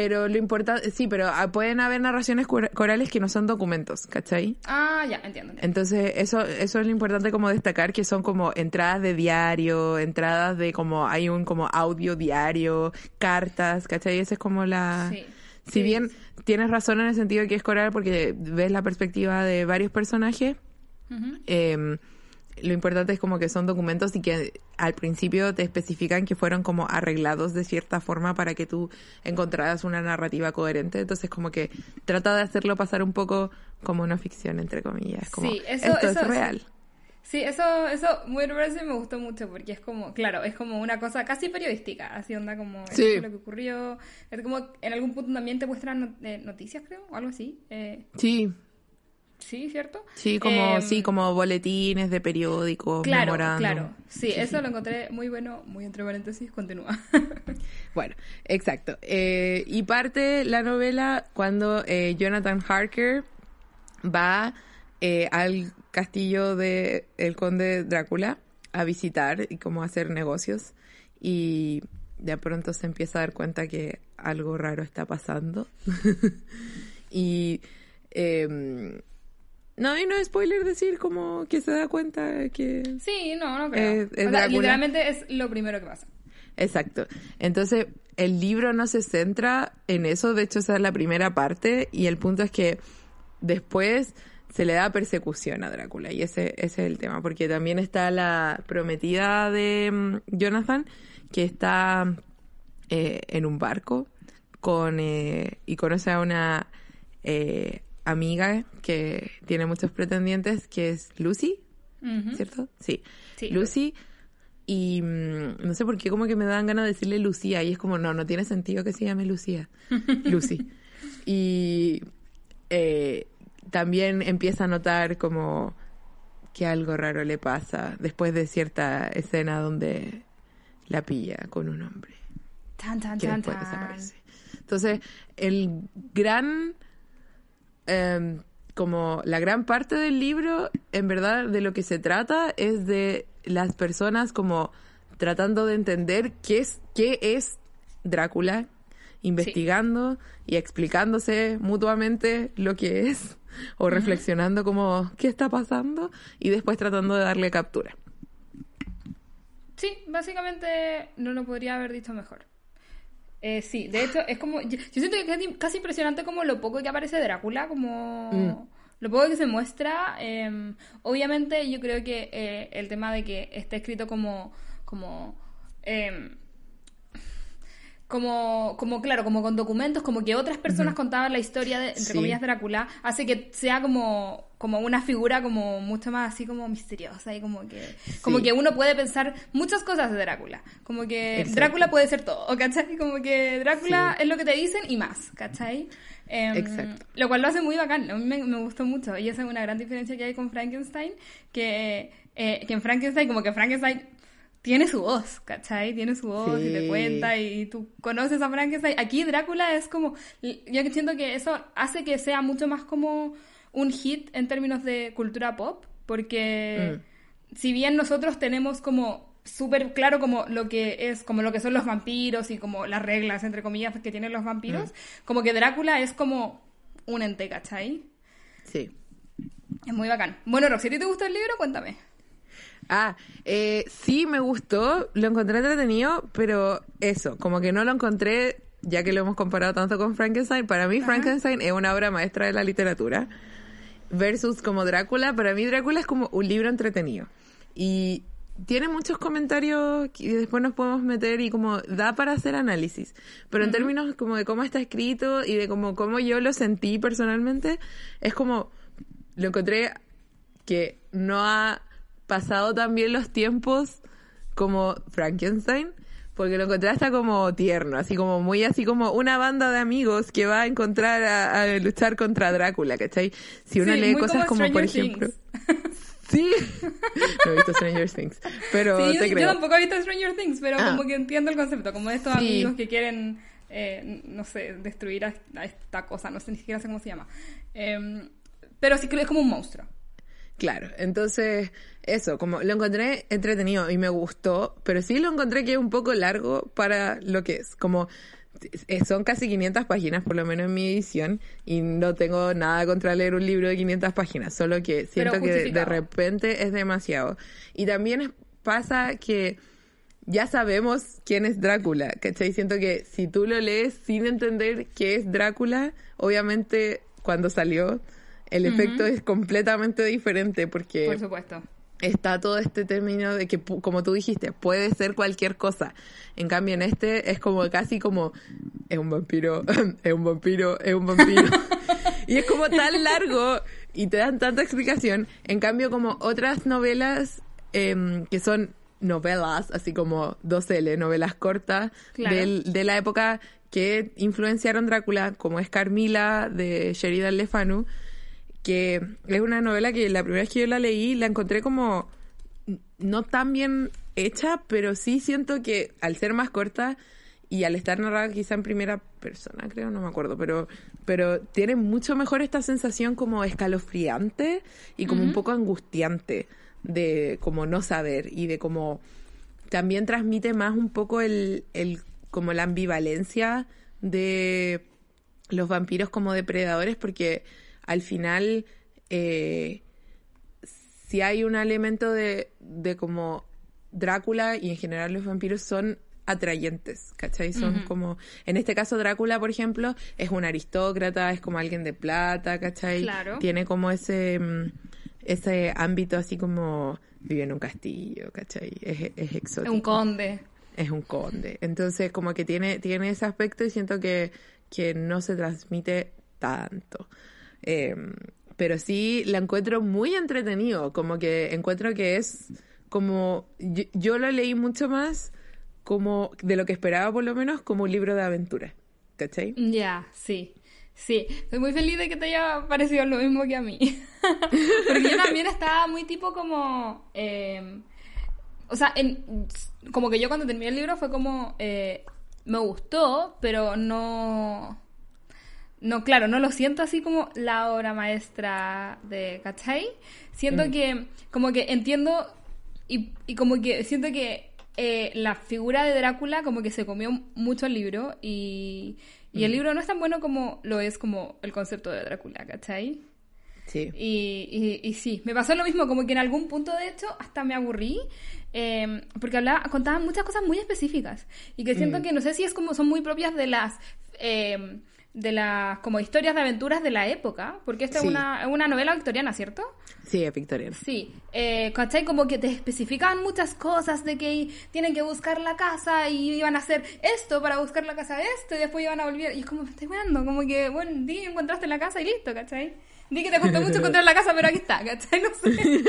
Pero lo importante, sí, pero ah, pueden haber narraciones cor- corales que no son documentos, ¿cachai?
ah, ya, entiendo. entiendo.
Entonces, eso, eso es lo importante como destacar, que son como entradas de diario, entradas de como, hay un como audio diario, cartas, ¿cachai? Esa es como la...
Sí.
Si
Sí,
bien
sí.
tienes razón en el sentido de que es coral porque ves la perspectiva de varios personajes, eh, lo importante es como que son documentos y que al principio te especifican que fueron como arreglados de cierta forma para que tú encontraras una narrativa coherente. Entonces como que trata de hacerlo pasar un poco como una ficción, entre comillas. Como,
Sí, eso-
esto
eso-
es real.
Sí, eso, eso muy Reverse me gustó mucho porque es como, claro, es como una cosa casi periodística, así onda como
Sí.
lo que ocurrió, es como en algún punto también te muestran eh, noticias, creo, o algo así. Eh,
Sí,
Sí, ¿cierto?
Sí, como,
Em,
sí, como boletines de periódicos,
Claro, claro. Sí, eso lo encontré muy bueno, muy entre paréntesis, continúa.
Bueno, exacto. Eh, y parte la novela cuando eh, Jonathan Harker va eh, al castillo de el conde Drácula a visitar y como a hacer negocios y de pronto se empieza a dar cuenta que algo raro está pasando y eh, no y no es spoiler decir como que se da cuenta que
Sí, no, no creo.
Es- es
O sea,
Drácula.
literalmente es lo primero que pasa.
Exacto. Entonces, el libro no se centra en eso, de hecho esa es la primera parte, y el punto es que después se le da persecución a Drácula, y ese, ese es el tema, porque también está la prometida de mm, Jonathan, que está eh, en un barco con eh, y conoce a una eh, amiga que tiene muchos pretendientes, que es Lucy. ¿cierto? Sí.
Sí.
Lucy. Y mm, no sé por qué como que me dan ganas de decirle Lucía y es como, no, no tiene sentido que se llame Lucía. Lucy. Y eh, también empieza a notar como que algo raro le pasa después de cierta escena donde la pilla con un hombre
Tan, tan,
que
tan,
después
tan.
desaparece. Entonces, el gran, em, como la gran parte del libro, en verdad, de lo que se trata es de las personas como tratando de entender qué es, qué es Drácula, investigando y explicándose mutuamente lo que es, o reflexionando como qué está pasando, y después tratando de darle captura.
Sí, básicamente no lo podría haber dicho mejor. Eh, sí, de hecho, es como. Yo, yo siento que es casi, casi impresionante como lo poco que aparece Drácula, como.
Mm.
Lo poco que se muestra. eh, obviamente, yo creo que eh, el tema de que esté escrito como. como eh, como, como, claro, como con documentos, como que otras personas contaban la historia de, entre
Sí.
comillas, Drácula, hace que sea como, como una figura como mucho más así como misteriosa y como que, como
Sí.
que uno puede pensar muchas cosas de Drácula. Como que
Exacto.
Drácula puede ser todo, ¿cachai? Como que Drácula
Sí.
es lo que te dicen y más, ¿cachai? Em,
Exacto.
Lo cual lo hace muy bacán, a mí me, me gustó mucho. Y esa es una gran diferencia que hay con Frankenstein, que, eh, que en Frankenstein, como que Frankenstein tiene su voz, ¿cachai? Tiene su voz y te cuenta y tú conoces a Frankenstein. Aquí Drácula es como, yo que siento que eso hace que sea mucho más como un hit en términos de cultura pop, porque si bien nosotros tenemos como súper claro como lo que es, como lo que son los vampiros y como las reglas, entre comillas, que tienen los vampiros, como que Drácula es como un ente, ¿cachai?
Sí.
Es muy bacán. Bueno, Roxy, ¿a ti te gusta el libro? Cuéntame.
Ah, eh, sí me gustó, lo encontré entretenido, pero eso, como que no lo encontré, ya que lo hemos comparado tanto con Frankenstein, para mí Frankenstein es una obra maestra de la literatura, versus como Drácula, para mí Drácula es como un libro entretenido. Y tiene muchos comentarios que después nos podemos meter y como da para hacer análisis. Pero en términos como de cómo está escrito y de como cómo yo lo sentí personalmente, es como lo encontré que no ha pasado también los tiempos como Frankenstein, porque lo encontré hasta como tierno, así como muy así como una banda de amigos que va a encontrar a, a luchar contra Drácula, ¿cachai? Si uno
Sí,
lee cosas como,
como
por ejemplo... Sí, no he visto Stranger Things, pero
Sí, yo,
te
yo
creo.
tampoco he visto Stranger Things, pero
Ah.
como que entiendo el concepto, como de estos
Sí.
amigos que quieren, eh, no sé, destruir a, a esta cosa, no sé ni siquiera sé cómo se llama. Em, pero sí que es como un monstruo.
Claro, entonces eso, como lo encontré entretenido y me gustó, pero sí lo encontré que es un poco largo para lo que es, como eh, son casi 500 páginas, por lo menos en mi edición, y no tengo nada contra leer un libro de 500 páginas, solo que siento que de, repente es demasiado. Y también pasa que ya sabemos quién es Drácula, ¿cachai? Siento que si tú lo lees sin entender qué es Drácula, obviamente cuando salió el efecto es completamente diferente porque
Por supuesto.
está todo este término de que, como tú dijiste, puede ser cualquier cosa. En cambio, en este es como casi como, es un vampiro, es un vampiro, es un vampiro. y es como tan largo y te dan tanta explicación. En cambio, como otras novelas em, que son novelas, así como 2L, novelas cortas
Claro.
del- de la época que influenciaron Drácula, como es Carmila de Sheridan Le Fanu, que es una novela que la primera vez que yo la leí la encontré como no tan bien hecha, pero sí siento que al ser más corta y al estar narrada quizá en primera persona, creo, no me acuerdo, pero, pero tiene mucho mejor esta sensación como escalofriante y como un poco angustiante de como no saber y de como también transmite más un poco el, el como la ambivalencia de los vampiros como depredadores porque al final eh, si hay un elemento de, de como Drácula y en general los vampiros son atrayentes, ¿cachai? Son como, en este caso Drácula, por ejemplo, es un aristócrata, es como alguien de plata, ¿cachai?
Claro.
Tiene como ese, mm, ese ámbito así como vive en un castillo, ¿cachai? Es, es exótico.
Es un conde.
Es un conde. Entonces, como que tiene, tiene ese aspecto y siento que, que no se transmite tanto. Eh, pero sí la encuentro muy entretenido, como que encuentro que es como, yo, yo leí mucho más como de lo que esperaba por lo menos como un libro de aventura, ¿cachai?
Ya, sí. Sí, estoy muy feliz de que te haya parecido lo mismo que a mí. Porque yo también estaba muy tipo como... eh, o sea, en- como que yo cuando terminé el libro fue como... eh, me gustó, pero no... No, claro, no lo siento así como la obra maestra de ¿cachai? Siento
Mm.
que, como que entiendo y, y como que siento que eh, la figura de Drácula como que se comió mucho el libro y, y
Mm.
el libro no es tan bueno como lo es como el concepto de Drácula, ¿cachai?
Sí.
Y, y, y sí, me pasó lo mismo, como que en algún punto de hecho hasta me aburrí, eh, porque hablaba, contaban muchas cosas muy específicas y que siento que no sé si es como son muy propias de las... eh, de las como historias de aventuras de la época, porque esta
Sí.
es una, una novela victoriana, ¿cierto?
Sí, es victoriano.
Sí, eh, ¿cachai? Como que te especificaban muchas cosas de que tienen que buscar la casa y iban a hacer esto para buscar la casa esto y después iban a volver. Y es como, me estoy weando, como que, bueno, di encontraste la casa y listo, ¿cachai? Di que te costó mucho encontrar la casa, pero aquí está, ¿cachai? No sé.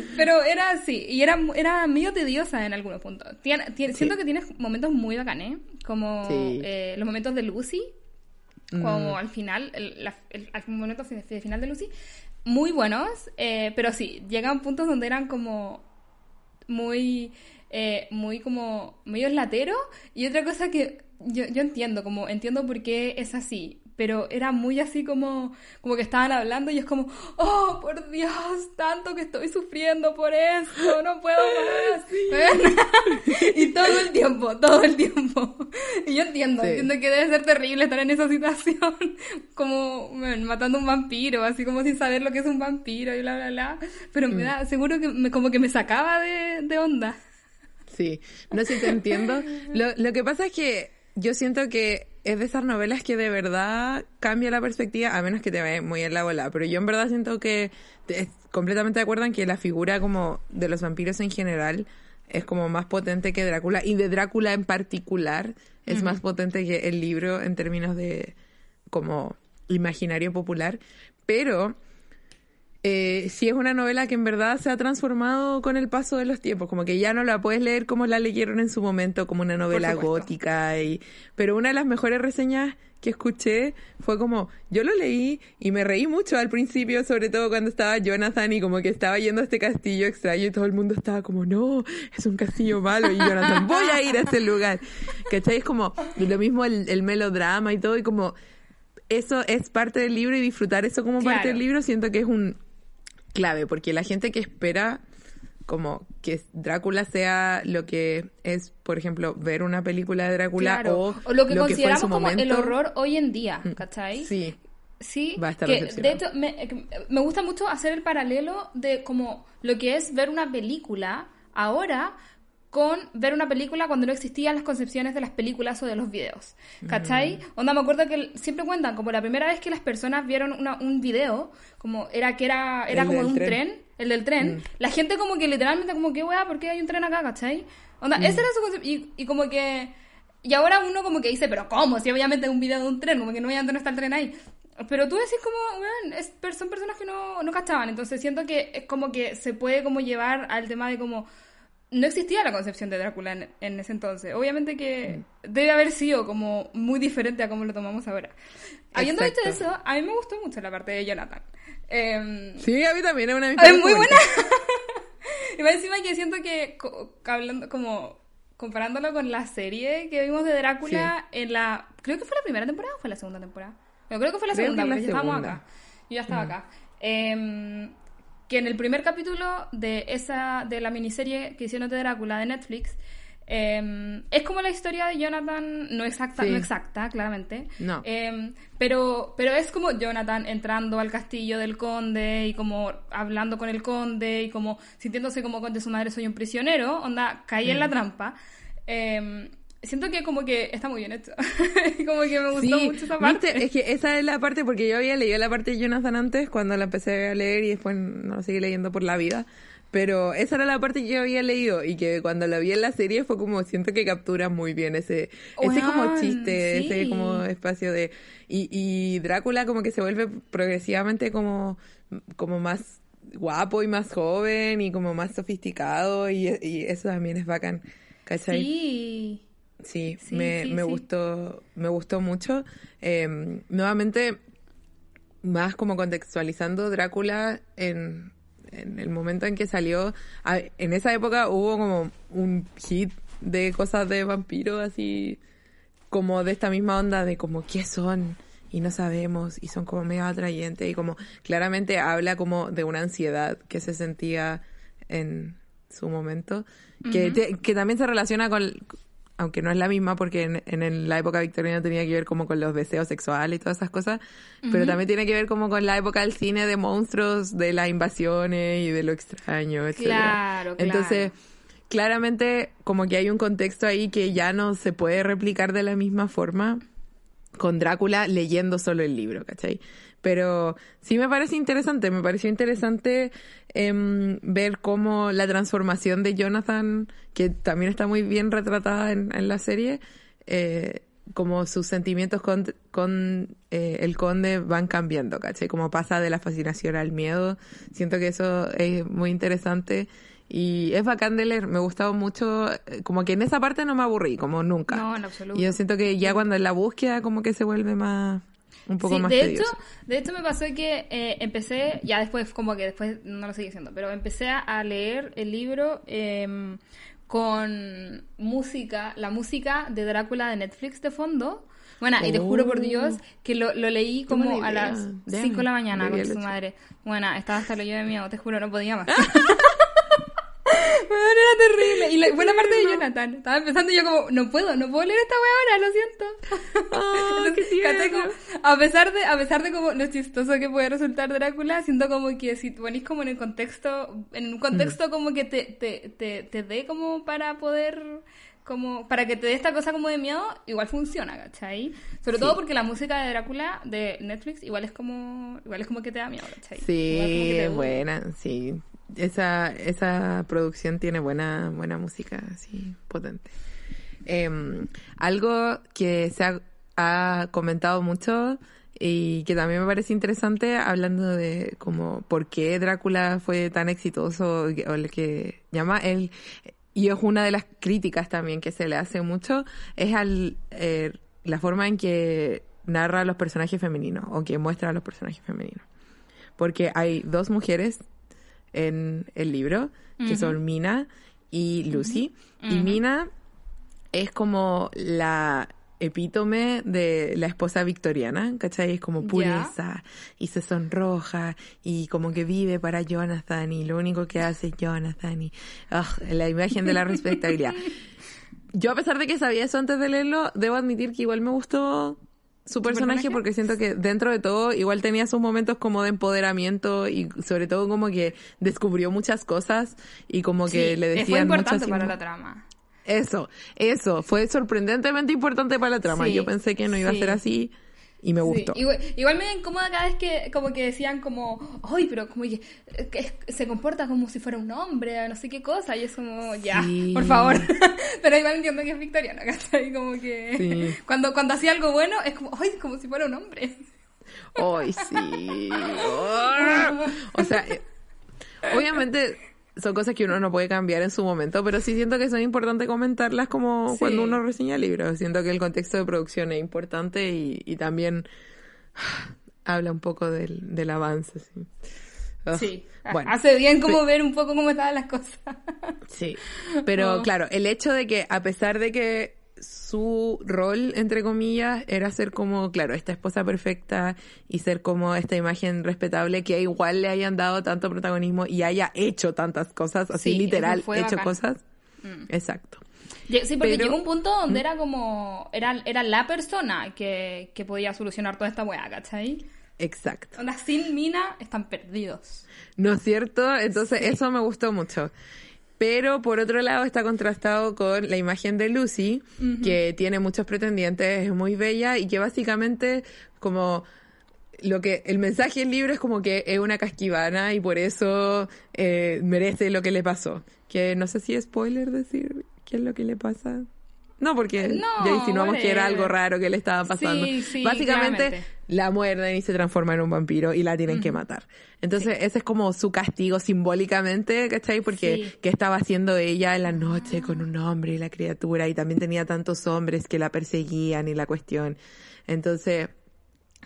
pero era así, y era, era medio tediosa en algunos puntos. Siento que tienes momentos muy bacanes, como
Sí.
eh, los momentos de Lucy, como
Mm.
al final, el, la- el- al momento fi- fi- final de Lucy, muy buenos, eh, pero sí, llegan puntos donde eran como muy, eh, muy como medio latero. Y otra cosa que yo, yo entiendo, como entiendo por qué es así, pero era muy así como, como que estaban hablando y es como, oh, por Dios, tanto que estoy sufriendo por esto, no puedo más. y todo el tiempo, todo el tiempo. Y yo entiendo,
Sí.
entiendo que debe ser terrible estar en esa situación, como matando a un vampiro, así como sin saber lo que es un vampiro y bla, bla, bla. Pero me da, seguro que me, como que me sacaba de, de onda.
Sí, no sé si te entiendo. Lo, lo que pasa es que yo siento que es de esas novelas que de verdad cambia la perspectiva, a menos que te vaya muy en la bola. Pero yo en verdad siento que es completamente de acuerdo en que la figura como de los vampiros en general es como más potente que Drácula y de Drácula en particular es más potente que el libro en términos de como imaginario popular. Pero eh, sí es una novela que en verdad se ha transformado con el paso de los tiempos, como que ya no la puedes leer como la leyeron en su momento, como una novela gótica. Y... Pero una de las mejores reseñas que escuché fue como, yo lo leí y me reí mucho al principio, sobre todo cuando estaba Jonathan y como que estaba yendo a este castillo extraño y todo el mundo estaba como, no, es un castillo malo y Jonathan, voy a ir a ese lugar. ¿Cachai? Es como lo mismo el, el melodrama y todo y como eso es parte del libro y disfrutar eso como parte del libro siento que es un clave, porque la gente que espera como que Drácula sea lo que es, por ejemplo, ver una película de Drácula
Claro.
o,
o lo que
fue en
consideramos
su
como el
momento. Mm.
horror hoy en día, ¿cachai?
Sí,
Sí,
Va a estar
que de hecho me gusta mucho hacer el paralelo de como lo que es ver una película ahora con ver una película cuando no existían las concepciones de las películas o de los videos. ¿Cachai?
Mm.
Onda, me acuerdo que siempre cuentan como la primera vez que las personas vieron una- un video, como era que era, era
El
como de un tren.
tren.
el del tren,
Mm.
la gente como que literalmente como que, weá, ¿por qué hay un tren acá? ¿Cachai? Onda,
Mm.
ese era su concepto. Y, y como que... Y ahora uno como que dice, pero ¿cómo? Si obviamente es un video de un tren, como que no obviamente no está el tren ahí. Pero tú decís como, weón, es, son personas que no, no cachaban. Entonces siento que es como que se puede como llevar al tema de como no existía la concepción de Drácula en, en ese entonces. Obviamente que debe haber sido como muy diferente a como lo tomamos ahora. Habiendo dicho
Exacto.
eso, a mí me gustó mucho la parte de Jonathan. Em,
Sí, a mí también es una
es muy buena. y más encima que siento que hablando como comparándolo con la serie que vimos de Drácula en la creo que fue la primera temporada o fue la segunda temporada. No, creo que fue la
Creo
segunda, porque ya estábamos acá. Yo ya estaba acá. Em, que en el primer capítulo de esa de la miniserie que hicieron de Drácula de Netflix em, es como la historia de Jonathan, no exacta,
Sí.
no exacta, claramente.
No.
Em, pero, pero es como Jonathan entrando al castillo del conde y como hablando con el conde y como sintiéndose como conde su madre soy un prisionero, onda, caí
Mm.
en la trampa. Em, siento que como que está muy bien hecho. como que me gustó
Sí,
mucho esa parte.
¿viste? Es que esa es la parte, porque yo había leído la parte de Jonathan antes, cuando la empecé a leer y después no la seguí leyendo por la vida. Pero esa era la parte que yo había leído y que cuando la vi en la serie fue como, siento que captura muy bien ese, ese como chiste,
sí.
ese como espacio de... Y, y Drácula como que se vuelve progresivamente como, como más guapo y más joven y como más sofisticado y, y eso también es bacán, ¿cachai?
Sí.
Sí,
Sí,
me,
sí,
me
sí.
gustó, me gustó mucho. Eh, nuevamente, más como contextualizando Drácula en, en el momento en que salió. a- en esa época hubo como un hit de cosas de vampiro así como de esta misma onda de como qué son y no sabemos y son como medio atrayentes y como claramente habla como de una ansiedad que se sentía en su momento que, te- que también se relaciona con aunque no es la misma porque en, en la época victoriana tenía que ver como con los deseos sexuales y todas esas cosas, pero también tiene que ver como con la época del cine de monstruos, de las invasiones y de lo extraño, etc.
Claro, claro.
Entonces, claramente como que hay un contexto ahí que ya no se puede replicar de la misma forma con Drácula leyendo solo el libro, ¿cachai? Pero sí me parece interesante, me pareció interesante em, ver cómo la transformación de Jonathan, que también está muy bien retratada en, la serie, eh, como sus sentimientos con, con eh, el conde van cambiando, ¿cachai? Como pasa de la fascinación al miedo. Siento que eso es muy interesante y es bacán de leer. Me gustaba mucho, eh, como que en esa parte no me aburrí, como nunca.
No, en absoluto.
Y yo siento que ya cuando en la búsqueda como que se vuelve más, un poco
Sí,
más
de
tedioso.
hecho, de hecho me pasó que eh, empecé, ya después como que después no lo seguí haciendo, pero empecé a, leer el libro em, con música, la música de Drácula de Netflix de fondo. Bueno, y te juro por
Oh.
Dios que lo, lo leí como a las
Damn,
5 de la mañana con su madre. Bueno, estaba hasta lo yo de miedo, te juro, no podía más. Era terrible. Y la buena parte de Jonathan. Estaba empezando y yo como, no puedo, no puedo leer esta wea ahora, lo siento.
Ah, qué
Entonces,
tierno.
Como, a pesar de, a pesar de como lo chistoso que puede resultar Drácula, siento como que si ponís como en el contexto, en un contexto como que te, te, te, te dé como para poder, como, para que te dé esta cosa como de miedo, igual funciona, ¿cachai? Sobre todo porque la música de Drácula de Netflix igual es como, igual es como que te da miedo, ¿cachai?
Sí, es buena, sí. Esa, esa producción tiene buena, buena música, así, potente. Em, algo que se ha, comentado mucho y que también me parece interesante, hablando de como por qué Drácula fue tan exitoso, o el que llama él, y es una de las críticas también que se le hace mucho, es al, eh, la forma en que narra a los personajes femeninos, o que muestra a los personajes femeninos porque hay dos mujeres en el libro, que son Mina y Lucy. Y Mina es como la epítome de la esposa victoriana, ¿cachai? Es como pureza y se sonroja y como que vive para Jonathan y lo único que hace es Jonathan y ugh, la imagen de la respetabilidad. Yo a pesar de que sabía eso antes de leerlo, debo admitir que igual me gustó su personaje, porque siento que dentro de todo igual tenía sus momentos como de empoderamiento y sobre todo como que descubrió muchas cosas y como que
Sí,
le
fue
decían mucho
importante para la trama.
Eso, eso, fue sorprendentemente importante para la trama.
Sí,
Yo pensé que no iba
sí.
a ser así y me gustó.
Sí, Igual, igual me incomoda cada vez que como que decían como, ay, pero como que, se comporta como si fuera un hombre, no sé qué cosa, y es como, ya,
Sí.
por favor. pero igual entiendo que es victoriana, ¿cachai? Como que
Sí.
cuando, cuando hacía algo bueno es como, ay, como si fuera un hombre.
Ay, sí. O sea, eh, obviamente son cosas que uno no puede cambiar en su momento, pero sí siento que son importantes comentarlas como cuando uno reseña libros. Siento que el contexto de producción es importante y, también habla un poco del, del avance. Sí.
sí, bueno, hace bien como ver un poco cómo estaban las cosas.
sí, pero oh. claro, el hecho de que a pesar de que su rol, entre comillas, era ser como, claro, esta esposa perfecta y ser como esta imagen respetable que igual le hayan dado tanto protagonismo y haya hecho tantas cosas, así literal, hecho cosas. Mm. Exacto.
Sí, porque llegó un punto donde ¿Mm? era como, era, era la persona que, que podía solucionar toda esta weá, ¿cachai?
Exacto.
Onda, sin mina están perdidos.
¿No es cierto? Entonces, eso me gustó mucho. Pero por otro lado está contrastado con la imagen de Lucy, que tiene muchos pretendientes, es muy bella y que básicamente como lo que el mensaje del libro es como que es una casquivana y por eso eh, merece lo que le pasó. Que no sé si es spoiler decir qué es lo que le pasa. No, porque ya insinuamos que era algo raro que le estaba pasando. Básicamente la muerden y se transforma en un vampiro y la tienen que matar. Entonces ese es como su castigo simbólicamente, ¿cachai? Porque qué estaba haciendo ella en la noche con un hombre y la criatura y también tenía tantos hombres que la perseguían y la cuestión. Entonces,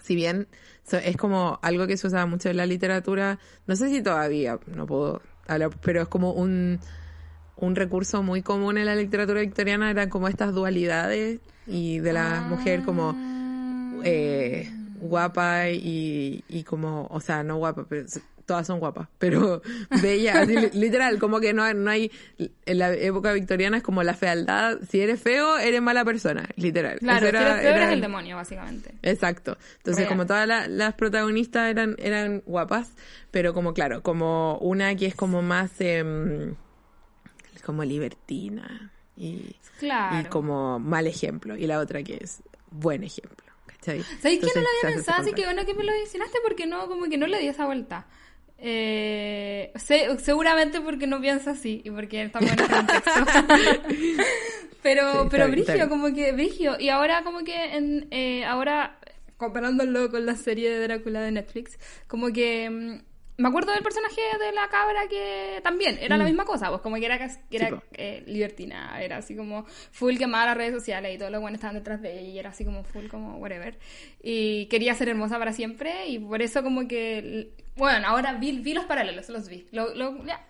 si bien es como algo que se usa mucho en la literatura, no sé si todavía, no puedo hablar, pero es como un un recurso muy común en la literatura victoriana eran como estas dualidades y de la mujer como eh, guapa y, y como, o sea, no guapa, pero todas son guapas, pero bella, literal, como que no, no hay, en la época victoriana es como la fealdad, si eres feo, eres mala persona, literal.
Claro, si eres feo, eres el demonio, básicamente.
Exacto. Entonces, como todas las protagonistas eran, eran guapas, pero como, claro, como una que es como más... Eh, como libertina y, y como mal ejemplo, y la otra que es buen ejemplo. ¿Sabéis
que no lo había pensado? Así que bueno que me lo mencionaste porque no, como que no le di esa vuelta. Eh, seguramente porque no piensa así y porque estamos en el contexto. pero, pero Brigio, como que Brigio. Y ahora como que en, eh, ahora comparándolo con la serie de Drácula de Netflix, como que mm, me acuerdo del personaje de la cabra que también era la mm. misma cosa, pues como que era, que era eh, libertina, era así como full quemada las redes sociales y todos los buenos estaban detrás de ella y era así como full como whatever. Y quería ser hermosa para siempre y por eso como que, bueno, ahora vi, vi los paralelos, los vi. Lo, lo, ya,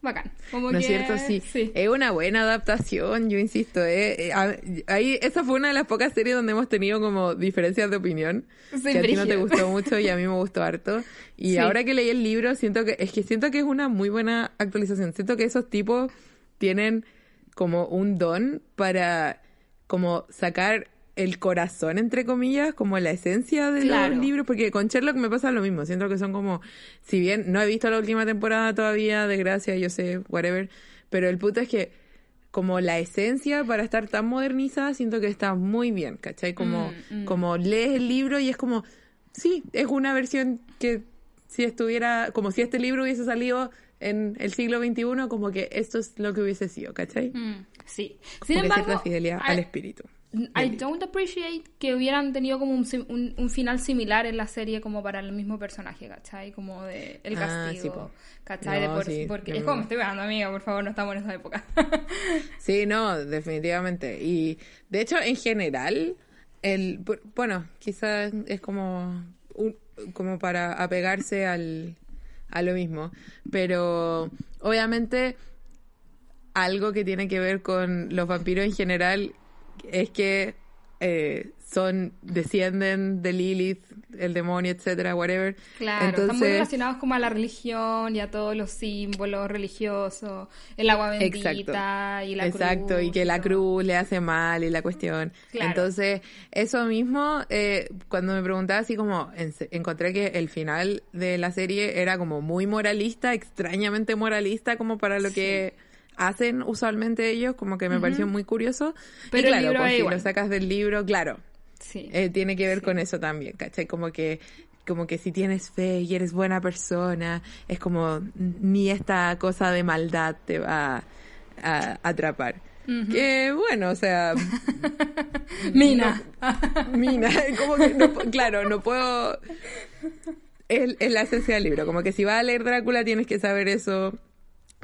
bacán. Como
¿No es cierto? Sí. Es una buena adaptación, yo insisto. Eh, eh ahí, esa fue una de las pocas series donde hemos tenido como diferencias de opinión. que a ti no te gustó mucho y a mí me gustó harto. Y ahora que leí el libro, siento que, es que siento que es una muy buena actualización. Siento que esos tipos tienen como un don para como sacar el corazón, entre comillas, como la esencia de los libros, porque con Sherlock me pasa lo mismo, siento que son como, si bien no he visto la última temporada todavía, desgracia, yo sé, whatever, pero el punto es que como la esencia para estar tan modernizada, siento que está muy bien, ¿cachai? Como, mm, mm. como lees el libro y es como, sí, es una versión que si estuviera, como si este libro hubiese salido en el siglo XXI, como que esto es lo que hubiese sido, ¿cachai?
Mm, sí.
Sin embargo, fidelidad al espíritu.
I don't appreciate que hubieran tenido como un, un, final similar en la serie como para el mismo personaje, ¿cachai? Como de el ah, castigo, ¿cachai? porque es como me estoy veando, amiga, por favor, no estamos en esa época.
sí, no, definitivamente. Y de hecho, en general, el bueno, quizás es como como para apegarse al, a lo mismo, pero obviamente algo que tiene que ver con los vampiros en general es que eh, son, descienden de Lilith, el demonio, etcétera, whatever.
Claro, están muy relacionados como a la religión y a todos los símbolos religiosos, el agua bendita y la
cruz. Exacto, y que la cruz le hace mal y la cuestión. Entonces, eso mismo, eh, cuando me preguntaba así como, encontré que el final de la serie era como muy moralista, extrañamente moralista como para lo que hacen usualmente ellos, como que me pareció muy curioso. Pero claro, pues, si lo sacas del libro, claro, sí. Eh, tiene que ver con eso también, ¿cachai? Como que como que si tienes fe y eres buena persona, es como ni esta cosa de maldad te va a, atrapar. Que bueno, o sea.
mina.
mina. Como que, no, claro, no puedo. Es, es, la esencia del libro. Como que si vas a leer Drácula tienes que saber eso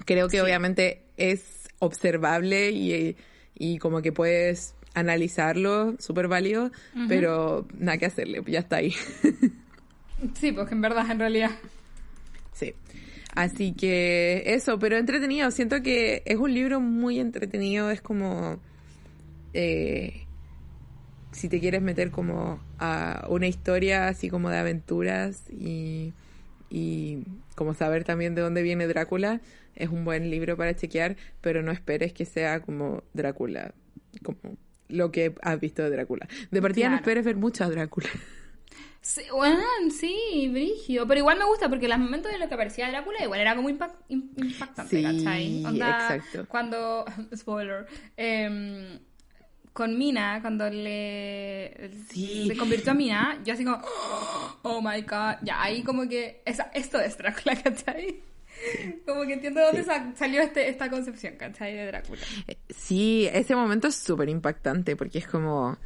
Creo que obviamente es observable y, y como que puedes analizarlo, súper válido, pero nada que hacerle, ya está ahí.
Sí, porque en verdad, en realidad.
Sí. Así que eso, pero entretenido. Siento que es un libro muy entretenido. Es como. eh, si te quieres meter como a una historia así como de aventuras y, y como saber también de dónde viene Drácula, es un buen libro para chequear, pero no esperes que sea como Drácula, como lo que has visto de Drácula. De partida no esperes ver mucho a Drácula.
Sí, bueno, sí, brígido. Pero igual me gusta porque los momentos en los que aparecía Drácula igual era como impact- im- impactante,
Sí,
¿cachai? Onda,
exacto.
Cuando, spoiler, em, con Mina, cuando le
Sí.
se convirtió a Mina, yo así como, oh my god, ya ahí como que, esa, esto es Drácula, ¿cachai? Como que entiendo de dónde
Sí.
sa- salió este, esta concepción, ¿cachai? De Drácula.
Eh, Sí, ese momento es súper impactante porque es como,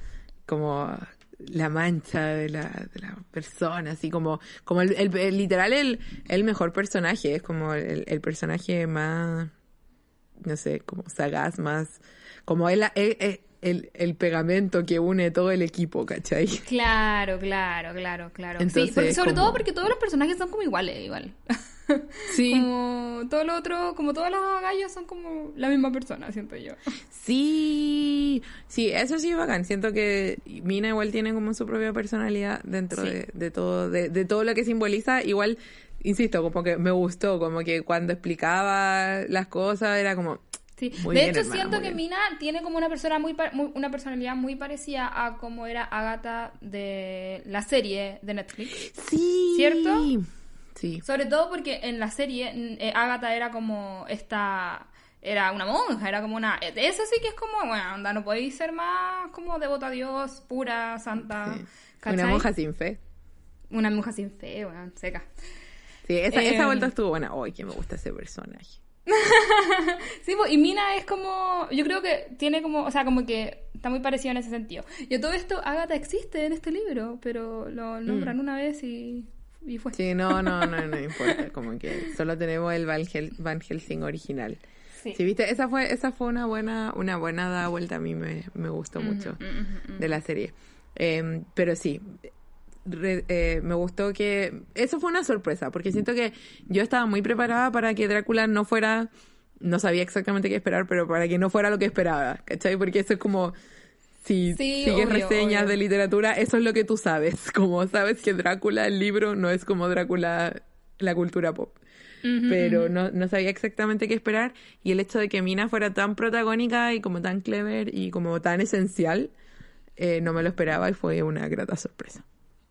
como la mancha de la, de la persona, así como, como el, el- el- literal el, el mejor personaje, es como el, personaje más, no sé, como sagaz, más, como el, el, el, el pegamento que une todo el equipo, ¿cachai?
Claro, claro, claro, claro.
Entonces,
sí, porque- sobre
como-
todo porque todos los personajes son como iguales, igual.
Sí.
Como todo lo otro, como todos los gallos son como la misma persona, siento yo.
Sí, sí, eso sí es bacán. Siento que Mina igual tiene como su propia personalidad dentro
Sí.
de, de todo, de, de todo lo que simboliza. Igual, insisto, como que me gustó, como que cuando explicaba las cosas era como,
Sí.
Muy
de
bien,
hecho,
hermana,
siento que
bien.
Mina tiene como una persona muy, una personalidad muy parecida a como era Agatha de la serie de Netflix.
sí,
¿Cierto?
Sí,
Sobre todo porque en la serie eh, Agatha era como esta era una monja, era como una eso sí que es como, bueno, onda, no podéis ser más como devota a Dios, pura, santa.
sí. Una monja sin fe.
Una monja sin fe, bueno, seca.
Sí, esa,
Eh,
esa vuelta estuvo buena. Ay, que me gusta ese personaje.
Sí, pues, y Mina es como, yo creo que tiene como, o sea, como que está muy parecido en ese sentido. Y a todo esto, Agatha existe en este libro, pero lo nombran una vez y, y fue.
Mm. Sí, no, no, no, no importa. Como que solo tenemos el Van, Hel- Van Helsing original.
Sí.
Sí, viste, esa fue, esa fue una buena, una buena da vuelta. A mí me, me gustó mucho de la serie. Eh, pero sí, re- eh, me gustó que eso fue una sorpresa, porque siento que yo estaba muy preparada para que Drácula no fuera, no sabía exactamente qué esperar, pero para que no fuera lo que esperaba, ¿cachai? Porque eso es como si
Sí,
sigues
obvio,
reseñas
obvio.
de literatura, eso es lo que tú sabes, como sabes que Drácula, el libro, no es como Drácula, la cultura pop pero no, no sabía exactamente qué esperar y el hecho de que Mina fuera tan protagónica y como tan clever y como tan esencial eh, no me lo esperaba y fue una grata sorpresa.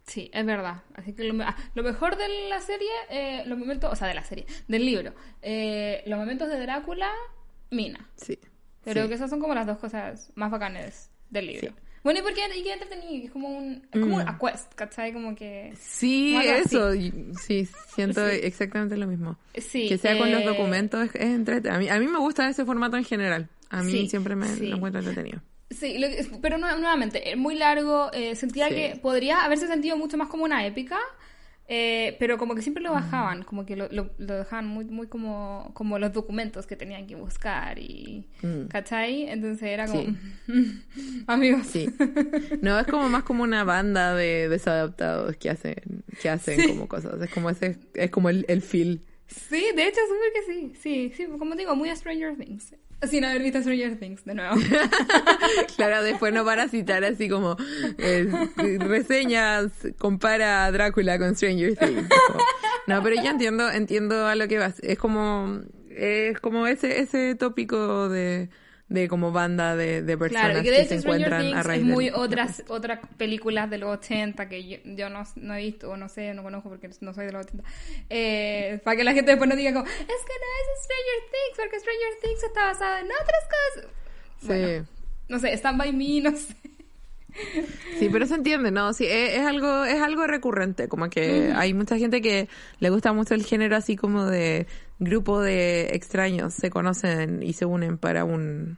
Sí, es verdad. Así que lo, me- ah, lo mejor de la serie, eh, los momentos, o sea, de la serie, del libro, eh, los momentos de Drácula, Mina.
Sí.
Creo
Sí.
que esas son como las dos cosas más bacanes del libro.
Sí.
Bueno, y porque y que entretenido, es como un, es como
Mm.
una quest, ¿cachai? Como que...
Sí,
Como
eso, sí, siento
Sí.
exactamente lo mismo.
Sí,
que sea con los
eh,
documentos es, es entretenido. A mí, a mí me gusta ese formato en general. A mí
Sí,
siempre me
sí.
lo encuentro entretenido.
Sí, lo que- pero nu- nuevamente, es muy largo. eh, sentía
Sí.
que podría haberse sentido mucho más como una épica, eh, pero como que siempre
Mm.
lo bajaban, como que lo, lo, lo dejaban muy, muy como, como los documentos que tenían que buscar y...
Mm.
¿Cachai? Entonces era como...
Sí.
Amigos.
Sí. No, es como más como una banda de desadaptados que hacen, que hacen
Sí.
como cosas. Es como ese, es como el, el feel.
Sí, de hecho, súper que sí. Sí, sí, como digo, muy a Stranger Things. Sin haber visto Stranger Things, de nuevo.
Claro, después no para citar así como eh, reseñas, compara a Drácula con Stranger Things. No, pero yo entiendo, entiendo a lo que vas. Es como, es como ese, ese tópico de, de como banda de, de personas
Claro, y que de
se encuentran a
Things
raíz
es muy
del-
otras otras películas de los 80 que yo, yo no, no he visto o no sé, no conozco porque no soy de los 80. Eh, para que la gente después no diga como, es que no es Stranger Things porque Stranger Things está basada en otras cosas.
Sí.
Bueno, no sé, Stand By Me, no sé.
Sí, pero se entiende, ¿no? Sí, es, es algo, es algo recurrente, como que hay mucha gente que le gusta mucho el género así como de grupo de extraños, se conocen y se unen para un,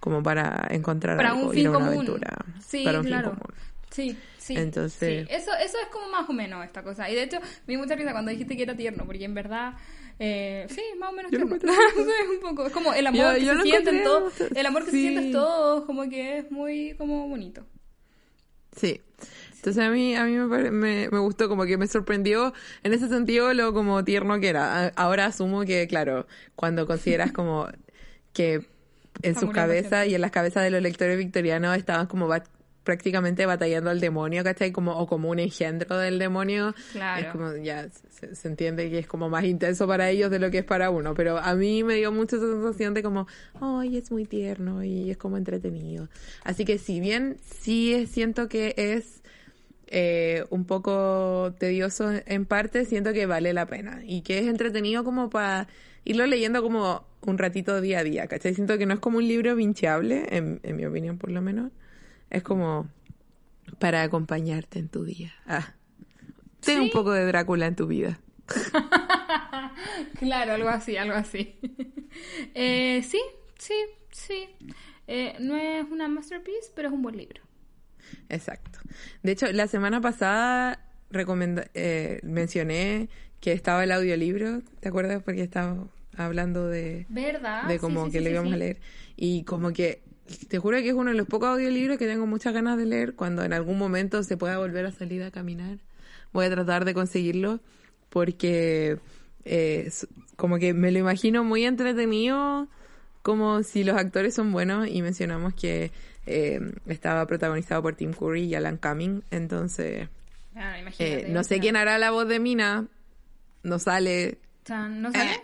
como para encontrar
Para
algo,
un
ir
fin
a una
común.
aventura.
Sí,
para un
claro.
fin común.
Sí, sí.
Entonces-
sí. Eso, eso es como más o menos esta cosa. Y de hecho, me dio mucha risa cuando dijiste que era tierno, porque en verdad, eh, sí, más o menos tierno. Un poco. Es como el amor
Yo-
que
yo
se
encontré
todos,
bastante-
el amor que
sí.
se sienten todos, como que es muy, como bonito.
Sí. Entonces a mí, a mí me, me, me gustó, como que me sorprendió en ese sentido lo como tierno que era. Ahora asumo que, claro, cuando consideras como que en sus cabezas y en las cabezas de los lectores victorianos estaban como ba- prácticamente batallando al demonio, ¿cachai? Como, o como un engendro del demonio.
Claro.
Es como, ya se, se entiende que es como más intenso para ellos de lo que es para uno, pero a mí me dio mucha sensación de como, ay, es muy tierno y es como entretenido. Así que si bien sí siento que es eh, un poco tedioso en parte, siento que vale la pena y que es entretenido como para irlo leyendo como un ratito día a día, ¿cachai? Siento que no es como un libro vinchable, en, en mi opinión por lo menos. Es como para acompañarte en tu día. Ah. Ten un poco de Drácula en tu vida.
Claro, algo así, algo así. eh, sí, sí, sí. Eh, no es una masterpiece, pero es un buen libro.
Exacto. De hecho, la semana pasada eh, mencioné que estaba el audiolibro, ¿te acuerdas? Porque estaba hablando de,
¿Verdad?
de como
sí,
que
sí,
lo
sí,
íbamos
sí.
a leer. Y como que, te juro que es uno de los pocos audiolibros que tengo muchas ganas de leer cuando en algún momento se pueda volver a salir a caminar. Voy a tratar de conseguirlo porque eh, como que me lo imagino muy entretenido, como si los actores son buenos y mencionamos que eh, estaba protagonizado por Tim Curry y Alan Cumming, entonces eh, no sé quién hará la voz de Mina, no sale,
¿No sale?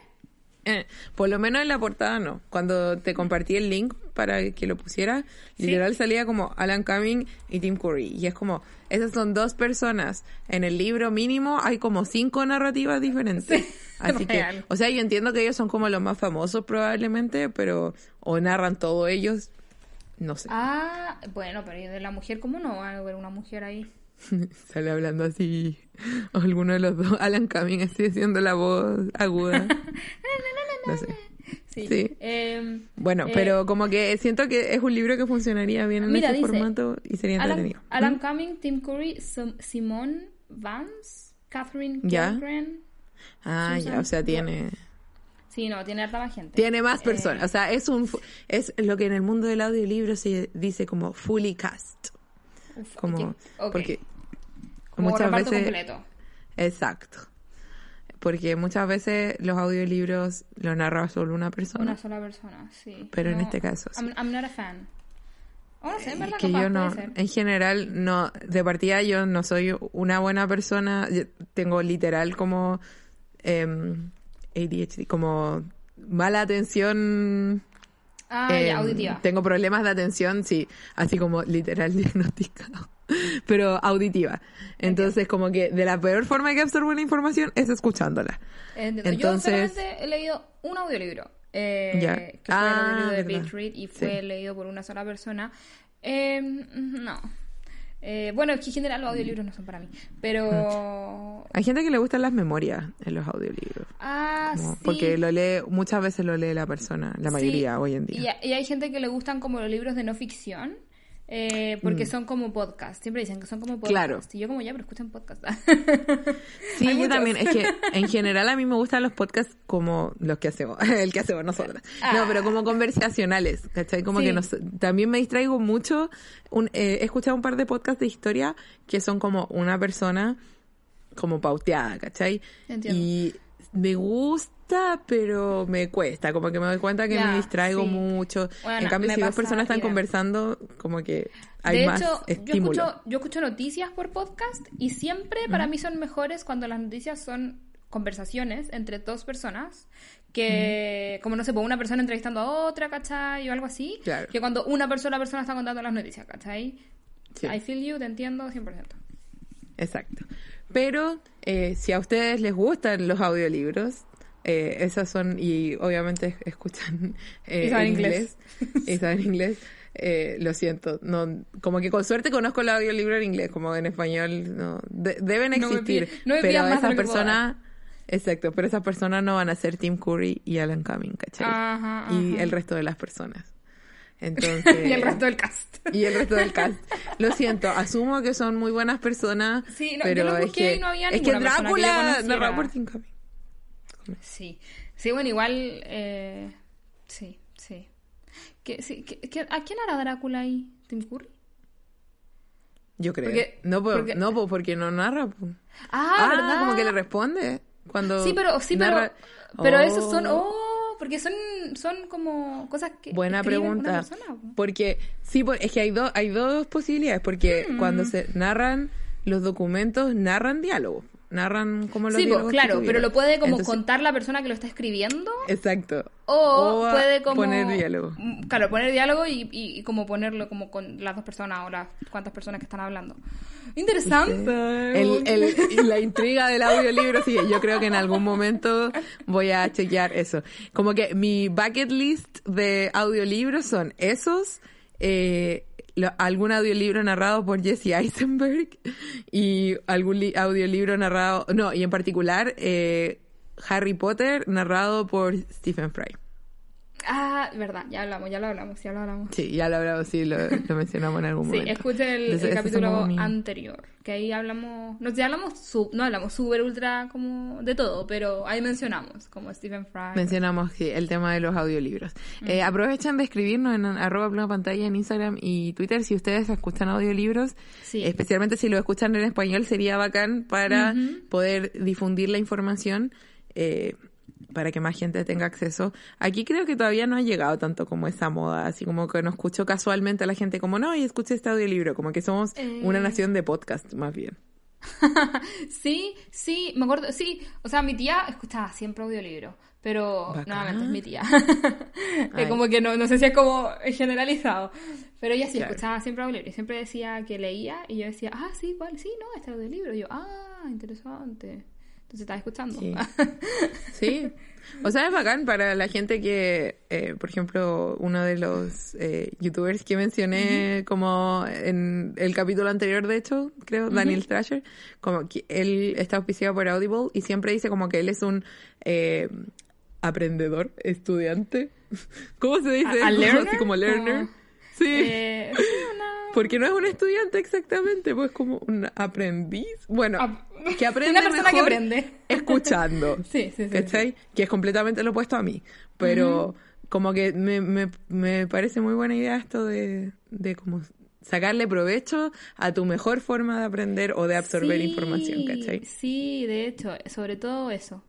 eh, por lo menos en la portada no. Cuando te compartí el link para que lo pusiera, literal salía como Alan Cumming y Tim Curry. Y es como, esas son dos personas. En el libro mínimo hay como cinco narrativas diferentes. Así que, o sea, yo entiendo que ellos son como los más famosos probablemente, pero o narran todo ellos, no sé.
Ah, bueno, pero ¿y de la mujer cómo no va a haber una mujer ahí?
Sale hablando así, o alguno de los dos, Alan Cumming así haciendo la voz aguda. No sé.
Sí.
Sí.
Eh,
Bueno,
eh,
pero como que siento que es un libro que funcionaría bien en
Mira,
ese
dice,
formato y sería
Alan,
entretenido.
Alan
¿Mm?
Cumming, Tim Curry, Sim- Simone Vance, Catherine. Kilgren.
Ah, ya, o sea, tiene
Sí, no, tiene harta más gente.
tiene más
Eh,
personas, o sea, es un es lo que en el mundo del audiolibro se dice como fully cast, como
ok, ok.
porque
Como
muchas veces
completo.
exacto. Porque muchas veces los audiolibros los narra solo una persona.
Una sola persona, sí.
Pero en este caso, sí.
I'm, I'm not a fan. Oh, no sé, en verdad,
que
capaz
yo no, en general, no, de partida yo no soy una buena persona, yo tengo literal como em, ADHD, como mala atención.
Ah, ya,
em,
auditiva.
Tengo problemas de atención, sí, así como literal diagnosticado, pero auditiva. Entonces, como que de la peor forma que absorbo la información es escuchándola.
Entiendo.
Entonces-
Yo solamente he leído un audiolibro. Eh. Que fue
Ah,
el audiolibro de Read y fue
Sí.
leído por una sola persona. Eh, no. Eh, bueno, es que en general los audiolibros no son para mí. Pero.
Hay gente que le gustan las memorias en los audiolibros.
Ah,
como-
sí.
Porque lo lee, muchas veces lo lee la persona, la mayoría
Sí,
hoy en día.
Y hay gente que le gustan como los libros de no ficción. Eh, porque son como podcast. Siempre dicen que son como podcast.
Mm. Claro.
Y yo como ya, pero escuchan podcast.
Sí, yo
muchos.
también. Es que en general a mí me gustan los podcasts como los que hacemos, el que hacemos nosotras. No, pero como conversacionales, ¿cachai? Como
Ah. Sí.
que nos, también me distraigo mucho. Un, eh, he escuchado un par de podcasts de historia que son como una persona como pauteada, ¿cachai?
Entiendo.
Y me gusta, pero me cuesta. Como que me doy cuenta que me distraigo
sí.
mucho.
Bueno,
en cambio, si dos personas están conversando, como que hay
de
más
hecho, yo
estímulo.
escucho, yo escucho noticias por podcast y siempre para mí son mejores cuando las noticias son conversaciones entre dos personas que, como no sé, pues una persona entrevistando a otra, ¿cachai? O algo así,
Claro.
que cuando una persona persona está contando las noticias, ¿cachai?
Sí.
I feel you, te entiendo 100%.
Exacto. Pero eh, si a ustedes les gustan los audiolibros, eh, esas son, y obviamente escuchan eh,
Y saben
en
inglés.
y saben inglés, eh, lo siento. No, como que con suerte conozco el audiolibro en inglés, como en español, no, de- deben
No me
existir.
pide- no me
pero esas personas, exacto, pero esas personas no van a ser Tim Curry y Alan Cumming, ¿cachai?
Ajá,
Y el resto de las personas. Entonces,
y el resto del cast.
y el resto del cast. Lo siento, asumo que son muy buenas personas,
Sí, no, yo
pero es
busqué
que,
y no había
es que
yo
Drácula por Tim Curry.
Sí, sí, bueno, igual, eh, sí, sí. ¿Qué, sí qué- qué- ¿A quién hará Drácula ahí? ¿Tim Curry?
Yo creo.
Porque-
no, po-
porque-
no po, porque no narra. po.
Ah, ¿verdad?
como que le responde cuando
Sí, pero, sí,
narra-
pero, pero
Oh.
esos son, oh, porque son, son como cosas que
Buena pregunta.
persona.
Porque, sí, es que hay, dos hay dos posibilidades. Porque cuando se narran los documentos, narran diálogos. Narran como los
Sí, pues, claro, pero lo puede como
Entonces-
contar la persona que lo está escribiendo
Exacto.
o, puede como
poner diálogo.
Mm, Claro, poner diálogo y, y, y como ponerlo como con las dos personas o las cuantas personas que están hablando. Interesante.
El, la intriga del audiolibro, sí, yo creo que en algún momento voy a chequear eso. Como que mi bucket list de audiolibros son esos, eh, algún audiolibro narrado por Jesse Eisenberg y algún li- audiolibro narrado, no, y en particular eh, Harry Potter narrado por Stephen Fry.
Ah, verdad, ya hablamos, ya lo hablamos, ya lo hablamos.
Sí, ya lo hablamos, sí, lo, lo mencionamos en algún
Sí,
momento.
escuchen el, capítulo anterior, que ahí hablamos, no, ya hablamos, sub, no hablamos super ultra como de todo, pero ahí mencionamos como Stephen Fry.
Mencionamos sí, el tema de los audiolibros. Eh, aprovechen de escribirnos en arroba pluma pantalla en Instagram y Twitter si ustedes escuchan audiolibros.
Sí.
Especialmente si lo escuchan en español sería bacán para poder difundir la información eh, para que más gente tenga acceso. Aquí creo que todavía no ha llegado tanto como esa moda, así como que no escucho casualmente a la gente como, no, y escuché este audiolibro, como que somos
Eh.
una nación de podcast más bien.
Sí, sí, me acuerdo, sí, o sea, mi tía escuchaba siempre audiolibro, pero
Bacán.
nuevamente es mi tía. Es como que no, no sé si es como generalizado, pero ella sí
Claro.
escuchaba siempre audiolibro y siempre decía que leía y yo decía, ah, sí, ¿cuál? Sí, no, este audiolibro. Y yo, ah, interesante. Entonces estaba escuchando.
Sí. Sí. O sea, es bacán para la gente que, eh, por ejemplo, uno de los eh, youtubers que mencioné como en el capítulo anterior, de hecho, creo, Daniel Strasher, como que él está auspiciado por Audible y siempre dice como que él es un eh, aprendedor, estudiante. ¿Cómo se dice?
¿A- a learner?
Así como learner.
Como-
Sí.
Eh, sí,
Porque no es un estudiante exactamente, pues como un aprendiz. Bueno,
Ap-
que aprende
Una persona que aprende.
escuchando.
Sí, sí, sí,
¿Cachai? Que es completamente lo opuesto a mí. Pero como que me, me, me parece muy buena idea esto de, de como sacarle provecho a tu mejor forma de aprender o de absorber
Sí,
información, ¿cachai?
Sí, de hecho, sobre todo eso.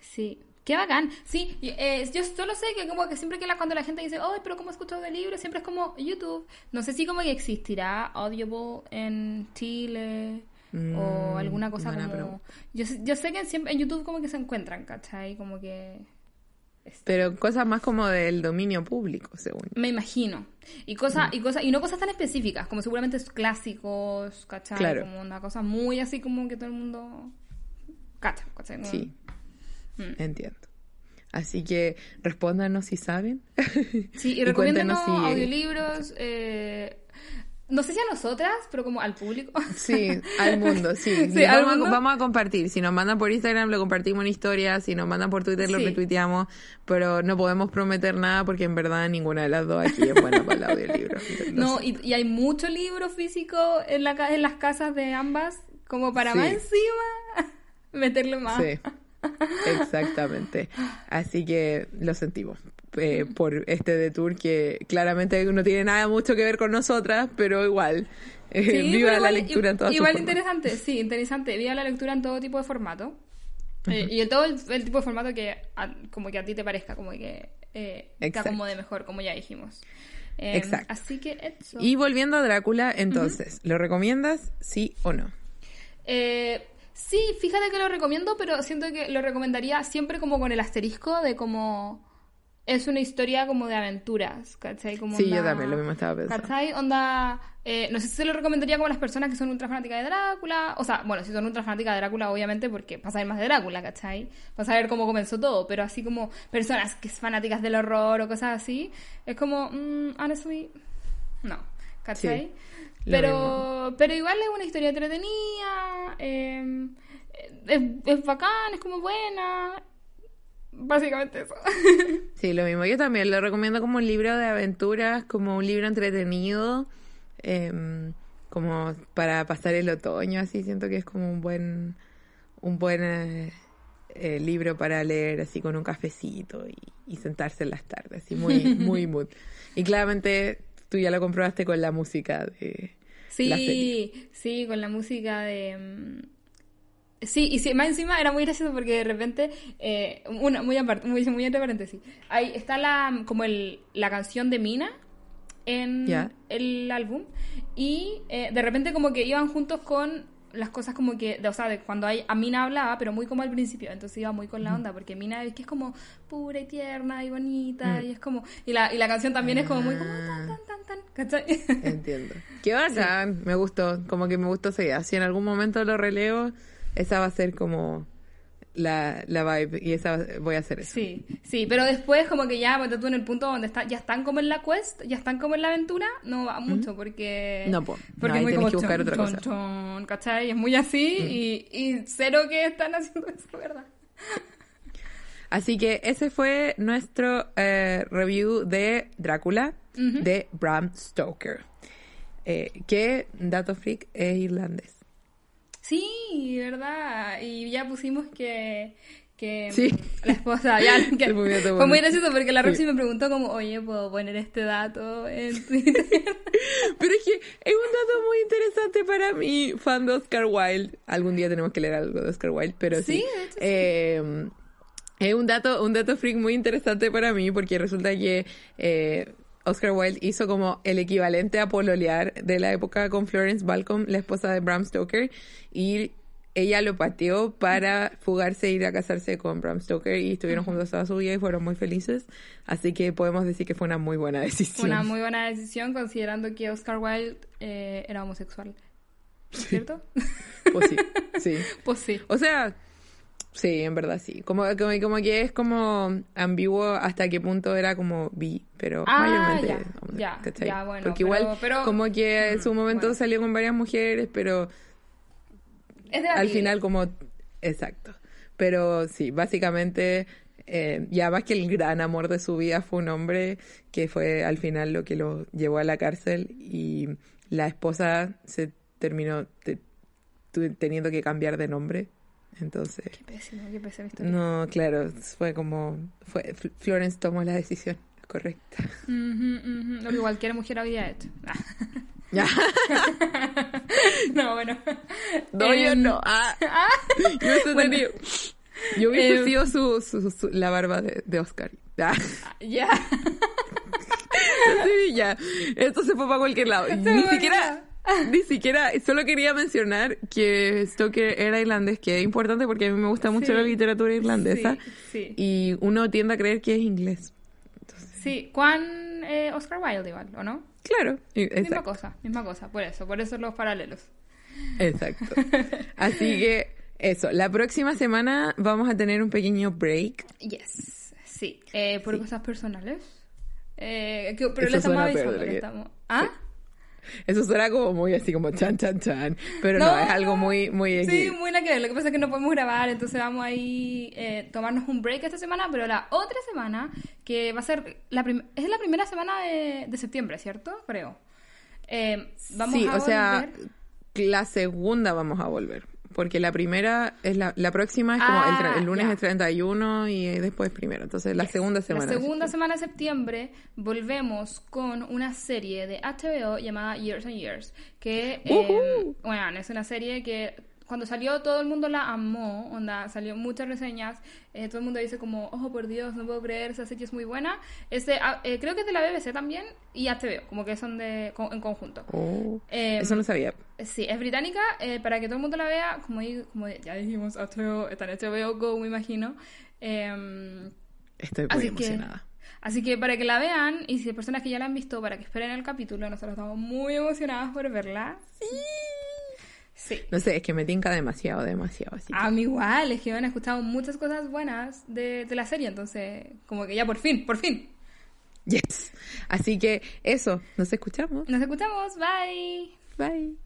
Sí. Qué bacán. Sí, eh, yo solo sé que como que siempre que la, cuando la gente dice, oh, pero ¿cómo escucho de libros? Siempre es como YouTube. No sé si como que existirá Audible en Chile o
Mm,
alguna cosa
buena
como... Yo, sé- yo sé que siempre en YouTube como que se encuentran, ¿cachai? Como que...
Pero cosas más como del dominio público, según.
Me imagino. Y cosas, y cosas, y no cosas tan específicas, como seguramente clásicos, ¿cachai?
Claro.
Como una cosa muy así como que todo el mundo cacha, ¿cachai? Como-
Sí,
Mm.
entiendo. Así que respóndanos si saben.
Sí, y,
Y
recomiéndanos
si-
audiolibros, eh, no sé si a nosotras, pero como al público.
Sí, al mundo, sí.
Sí, al
vamos,
mundo.
A, vamos a compartir. Si nos mandan por Instagram, lo compartimos en historias. Si nos mandan por Twitter, lo
Sí.
retuiteamos. Pero no podemos prometer nada porque en verdad ninguna de las dos aquí es buena para el audiolibro.
No, y, y hay mucho libro físico en, la, en las casas de ambas, como para
Sí.
más encima meterle más.
Sí, exactamente. Así que lo sentimos eh, por este detour que claramente no tiene nada mucho que ver con nosotras, pero igual. eh,
Sí,
viva
pero
la lectura en todas sus
Igual
formas.
interesante, sí, interesante. Viva la lectura en todo tipo de formato. Eh, y en todo el, el tipo de formato que a- como que a ti te parezca, como que te acomode mejor, como ya dijimos. Eh,
Exacto.
Así que eso.
Y volviendo a Drácula, entonces, ¿lo recomiendas? Sí o no?
Eh, sí, fíjate que lo recomiendo, pero siento que lo recomendaría siempre como con el asterisco de como es una historia como de aventuras, ¿cachai? Como
Sí, yo también, lo mismo estaba pensando.
¿Cachai? Onda, eh, no sé si se lo recomendaría como a las personas que son ultra fanáticas de Drácula, o sea, bueno, si son ultra fanáticas de Drácula, obviamente, porque para saber más de Drácula, ¿cachai? Para saber cómo comenzó todo, pero así como personas que son fanáticas del horror o cosas así, es como, mm, honestly, no, ¿cachai?
Sí,
pero, pero igual es una historia entretenida, eh, es, es bacán, es como buena, Básicamente eso.
Sí, lo mismo. Yo también lo recomiendo como un libro de aventuras, como un libro entretenido, em, como para pasar el otoño, así siento que es como un buen, un buen eh, eh, libro para leer así con un cafecito y, y sentarse en las tardes, así muy, muy mood. Y claramente tú ya lo comprobaste con la música de la serie.
Sí, sí, con la música de... mm, Sí, y sí, más encima era muy gracioso porque de repente, eh, una, muy aparte, muy, muy entre paréntesis, ahí está la, como el, la canción de Mina en el álbum y eh, de repente como que iban juntos con las cosas como que, de- o sea, de cuando hay, a Mina hablaba, pero muy como al principio, entonces iba muy con la onda, porque Mina es que es como pura y tierna y bonita, y es como, y la, y la canción también es como muy como tan, tan, tan, tan, ¿cachai?
Entiendo. Qué bacán, me gustó, como que me gustó esa idea. Si en algún momento lo releo, esa va a ser como la, la vibe y esa voy a hacer eso.
Sí, sí, pero después como que ya, tú en el punto donde está, ya están como en la quest, ya están como en la aventura, no va mucho porque...
No, po.
Porque
No,
es muy como
que buscar
chon,
otra
chon,
cosa.
chon, ¿cachai? Es muy así y, y cero que están haciendo eso, ¿verdad?
Así que ese fue nuestro eh, review de Drácula de Bram Stoker. Eh, que, dato freak, es irlandés.
Sí, ¿verdad? Y ya pusimos que... que
Sí.
La esposa, ya, que fue muy gracioso porque la
Sí.
Roxy me preguntó como, oye, ¿puedo poner este dato en Twitter?
Pero es que es un dato muy interesante para mí, fan de Oscar Wilde. Algún día tenemos que leer algo de Oscar Wilde, pero sí.
Sí, de hecho, sí.
Eh, es un dato, un dato freak muy interesante para mí porque resulta que eh, Oscar Wilde hizo como el equivalente a pololear de la época con Florence Balcom, la esposa de Bram Stoker, y ella lo pateó para fugarse e ir a casarse con Bram Stoker y estuvieron juntos toda su vida y fueron muy felices. Así que podemos decir que fue una muy buena decisión.
Una muy buena decisión considerando que Oscar Wilde eh, era homosexual. ¿Cierto?
Pues sí, sí.
pues sí.
O sea, sí, en verdad sí. Como, como, como que es como ambiguo hasta qué punto era como bi, pero
Ah,
mayormente.
ya,
hombre,
ya, ya, bueno,
Porque
pero-
igual,
pero-
como que en su momento
bueno.
salió con varias mujeres, pero
Es
al final como... Exacto. Pero sí, básicamente... Eh, y además que el gran amor de su vida fue un hombre que fue al final lo que lo llevó a la cárcel y la esposa se terminó te- teniendo que cambiar de nombre. Entonces...
Qué pésimo, qué pésima historia.
No, claro, fue como... Fue, Florence tomó la decisión correcta.
Ujú, ujú, Lo que cualquier mujer había hecho.
Ya.
no, bueno.
No, yo
Em,
no. Ah. Yo
Bueno.
tenido- Yo hubiese
Em.
sido su, su- su- la barba de, de Oscar. Ah.
Ya.
Sí, ya. Esto se fue para cualquier lado. Ni
fue
siquiera... Ni siquiera, solo quería mencionar que Stoker era irlandés, que es importante porque a mí me gusta mucho
Sí.
la literatura irlandesa
Sí, sí.
y uno tiende a creer que es inglés.
Sí, Juan eh, Oscar Wilde igual, ¿o no?
Claro, y-
Misma
exacto.
cosa, misma cosa, por eso, por eso los paralelos.
Exacto. Así que eso, la próxima semana vamos a tener un pequeño break.
Yes, sí. Eh, por cosas personales. Eh, que- pero le estamos avisando que- estamos... ¿Ah?
Eso suena como muy así como chan chan chan, pero no, es algo muy muy
Sí, muy la que. Lo que pasa es que no podemos grabar, entonces vamos ahí eh, tomarnos un break esta semana, pero la otra semana, que va a ser la es la primera semana de, de septiembre, ¿cierto? Creo. Eh, vamos
Sí,
a
o sea,
volver-
la segunda vamos a volver, porque la primera es la, la próxima es como el, tra-
Ah,
el lunes
ya.
es 31 y después primero, entonces la segunda semana.
La segunda semana de septiembre volvemos con una serie de HBO llamada Years and Years, que eh,
Ujú.
bueno, es una serie que cuando salió todo el mundo la amó, onda, salió muchas reseñas, eh, todo el mundo dice como, oh por Dios, no puedo creer, esa serie es muy buena. Es de, ah, eh, creo que es de la BBC también y HBO, como que son de co- en conjunto.
Oh,
Eh,
eso no sabía.
Sí, es británica, eh, para que todo el mundo la vea, como, como ya dijimos, HBO, está en HBO Go, me imagino. Em,
Estoy muy
Así que,
emocionada.
así que para que la vean, y si hay personas que ya la han visto, para que esperen el capítulo, nosotros estamos muy emocionadas por verla. Sí.
No sé, es que me tinca demasiado, demasiado. Así
A mí igual, es que me han escuchado muchas cosas buenas de, de la serie, entonces, como que ya por fin, por fin.
Yes. Así que eso, nos escuchamos.
Nos escuchamos, bye.
Bye.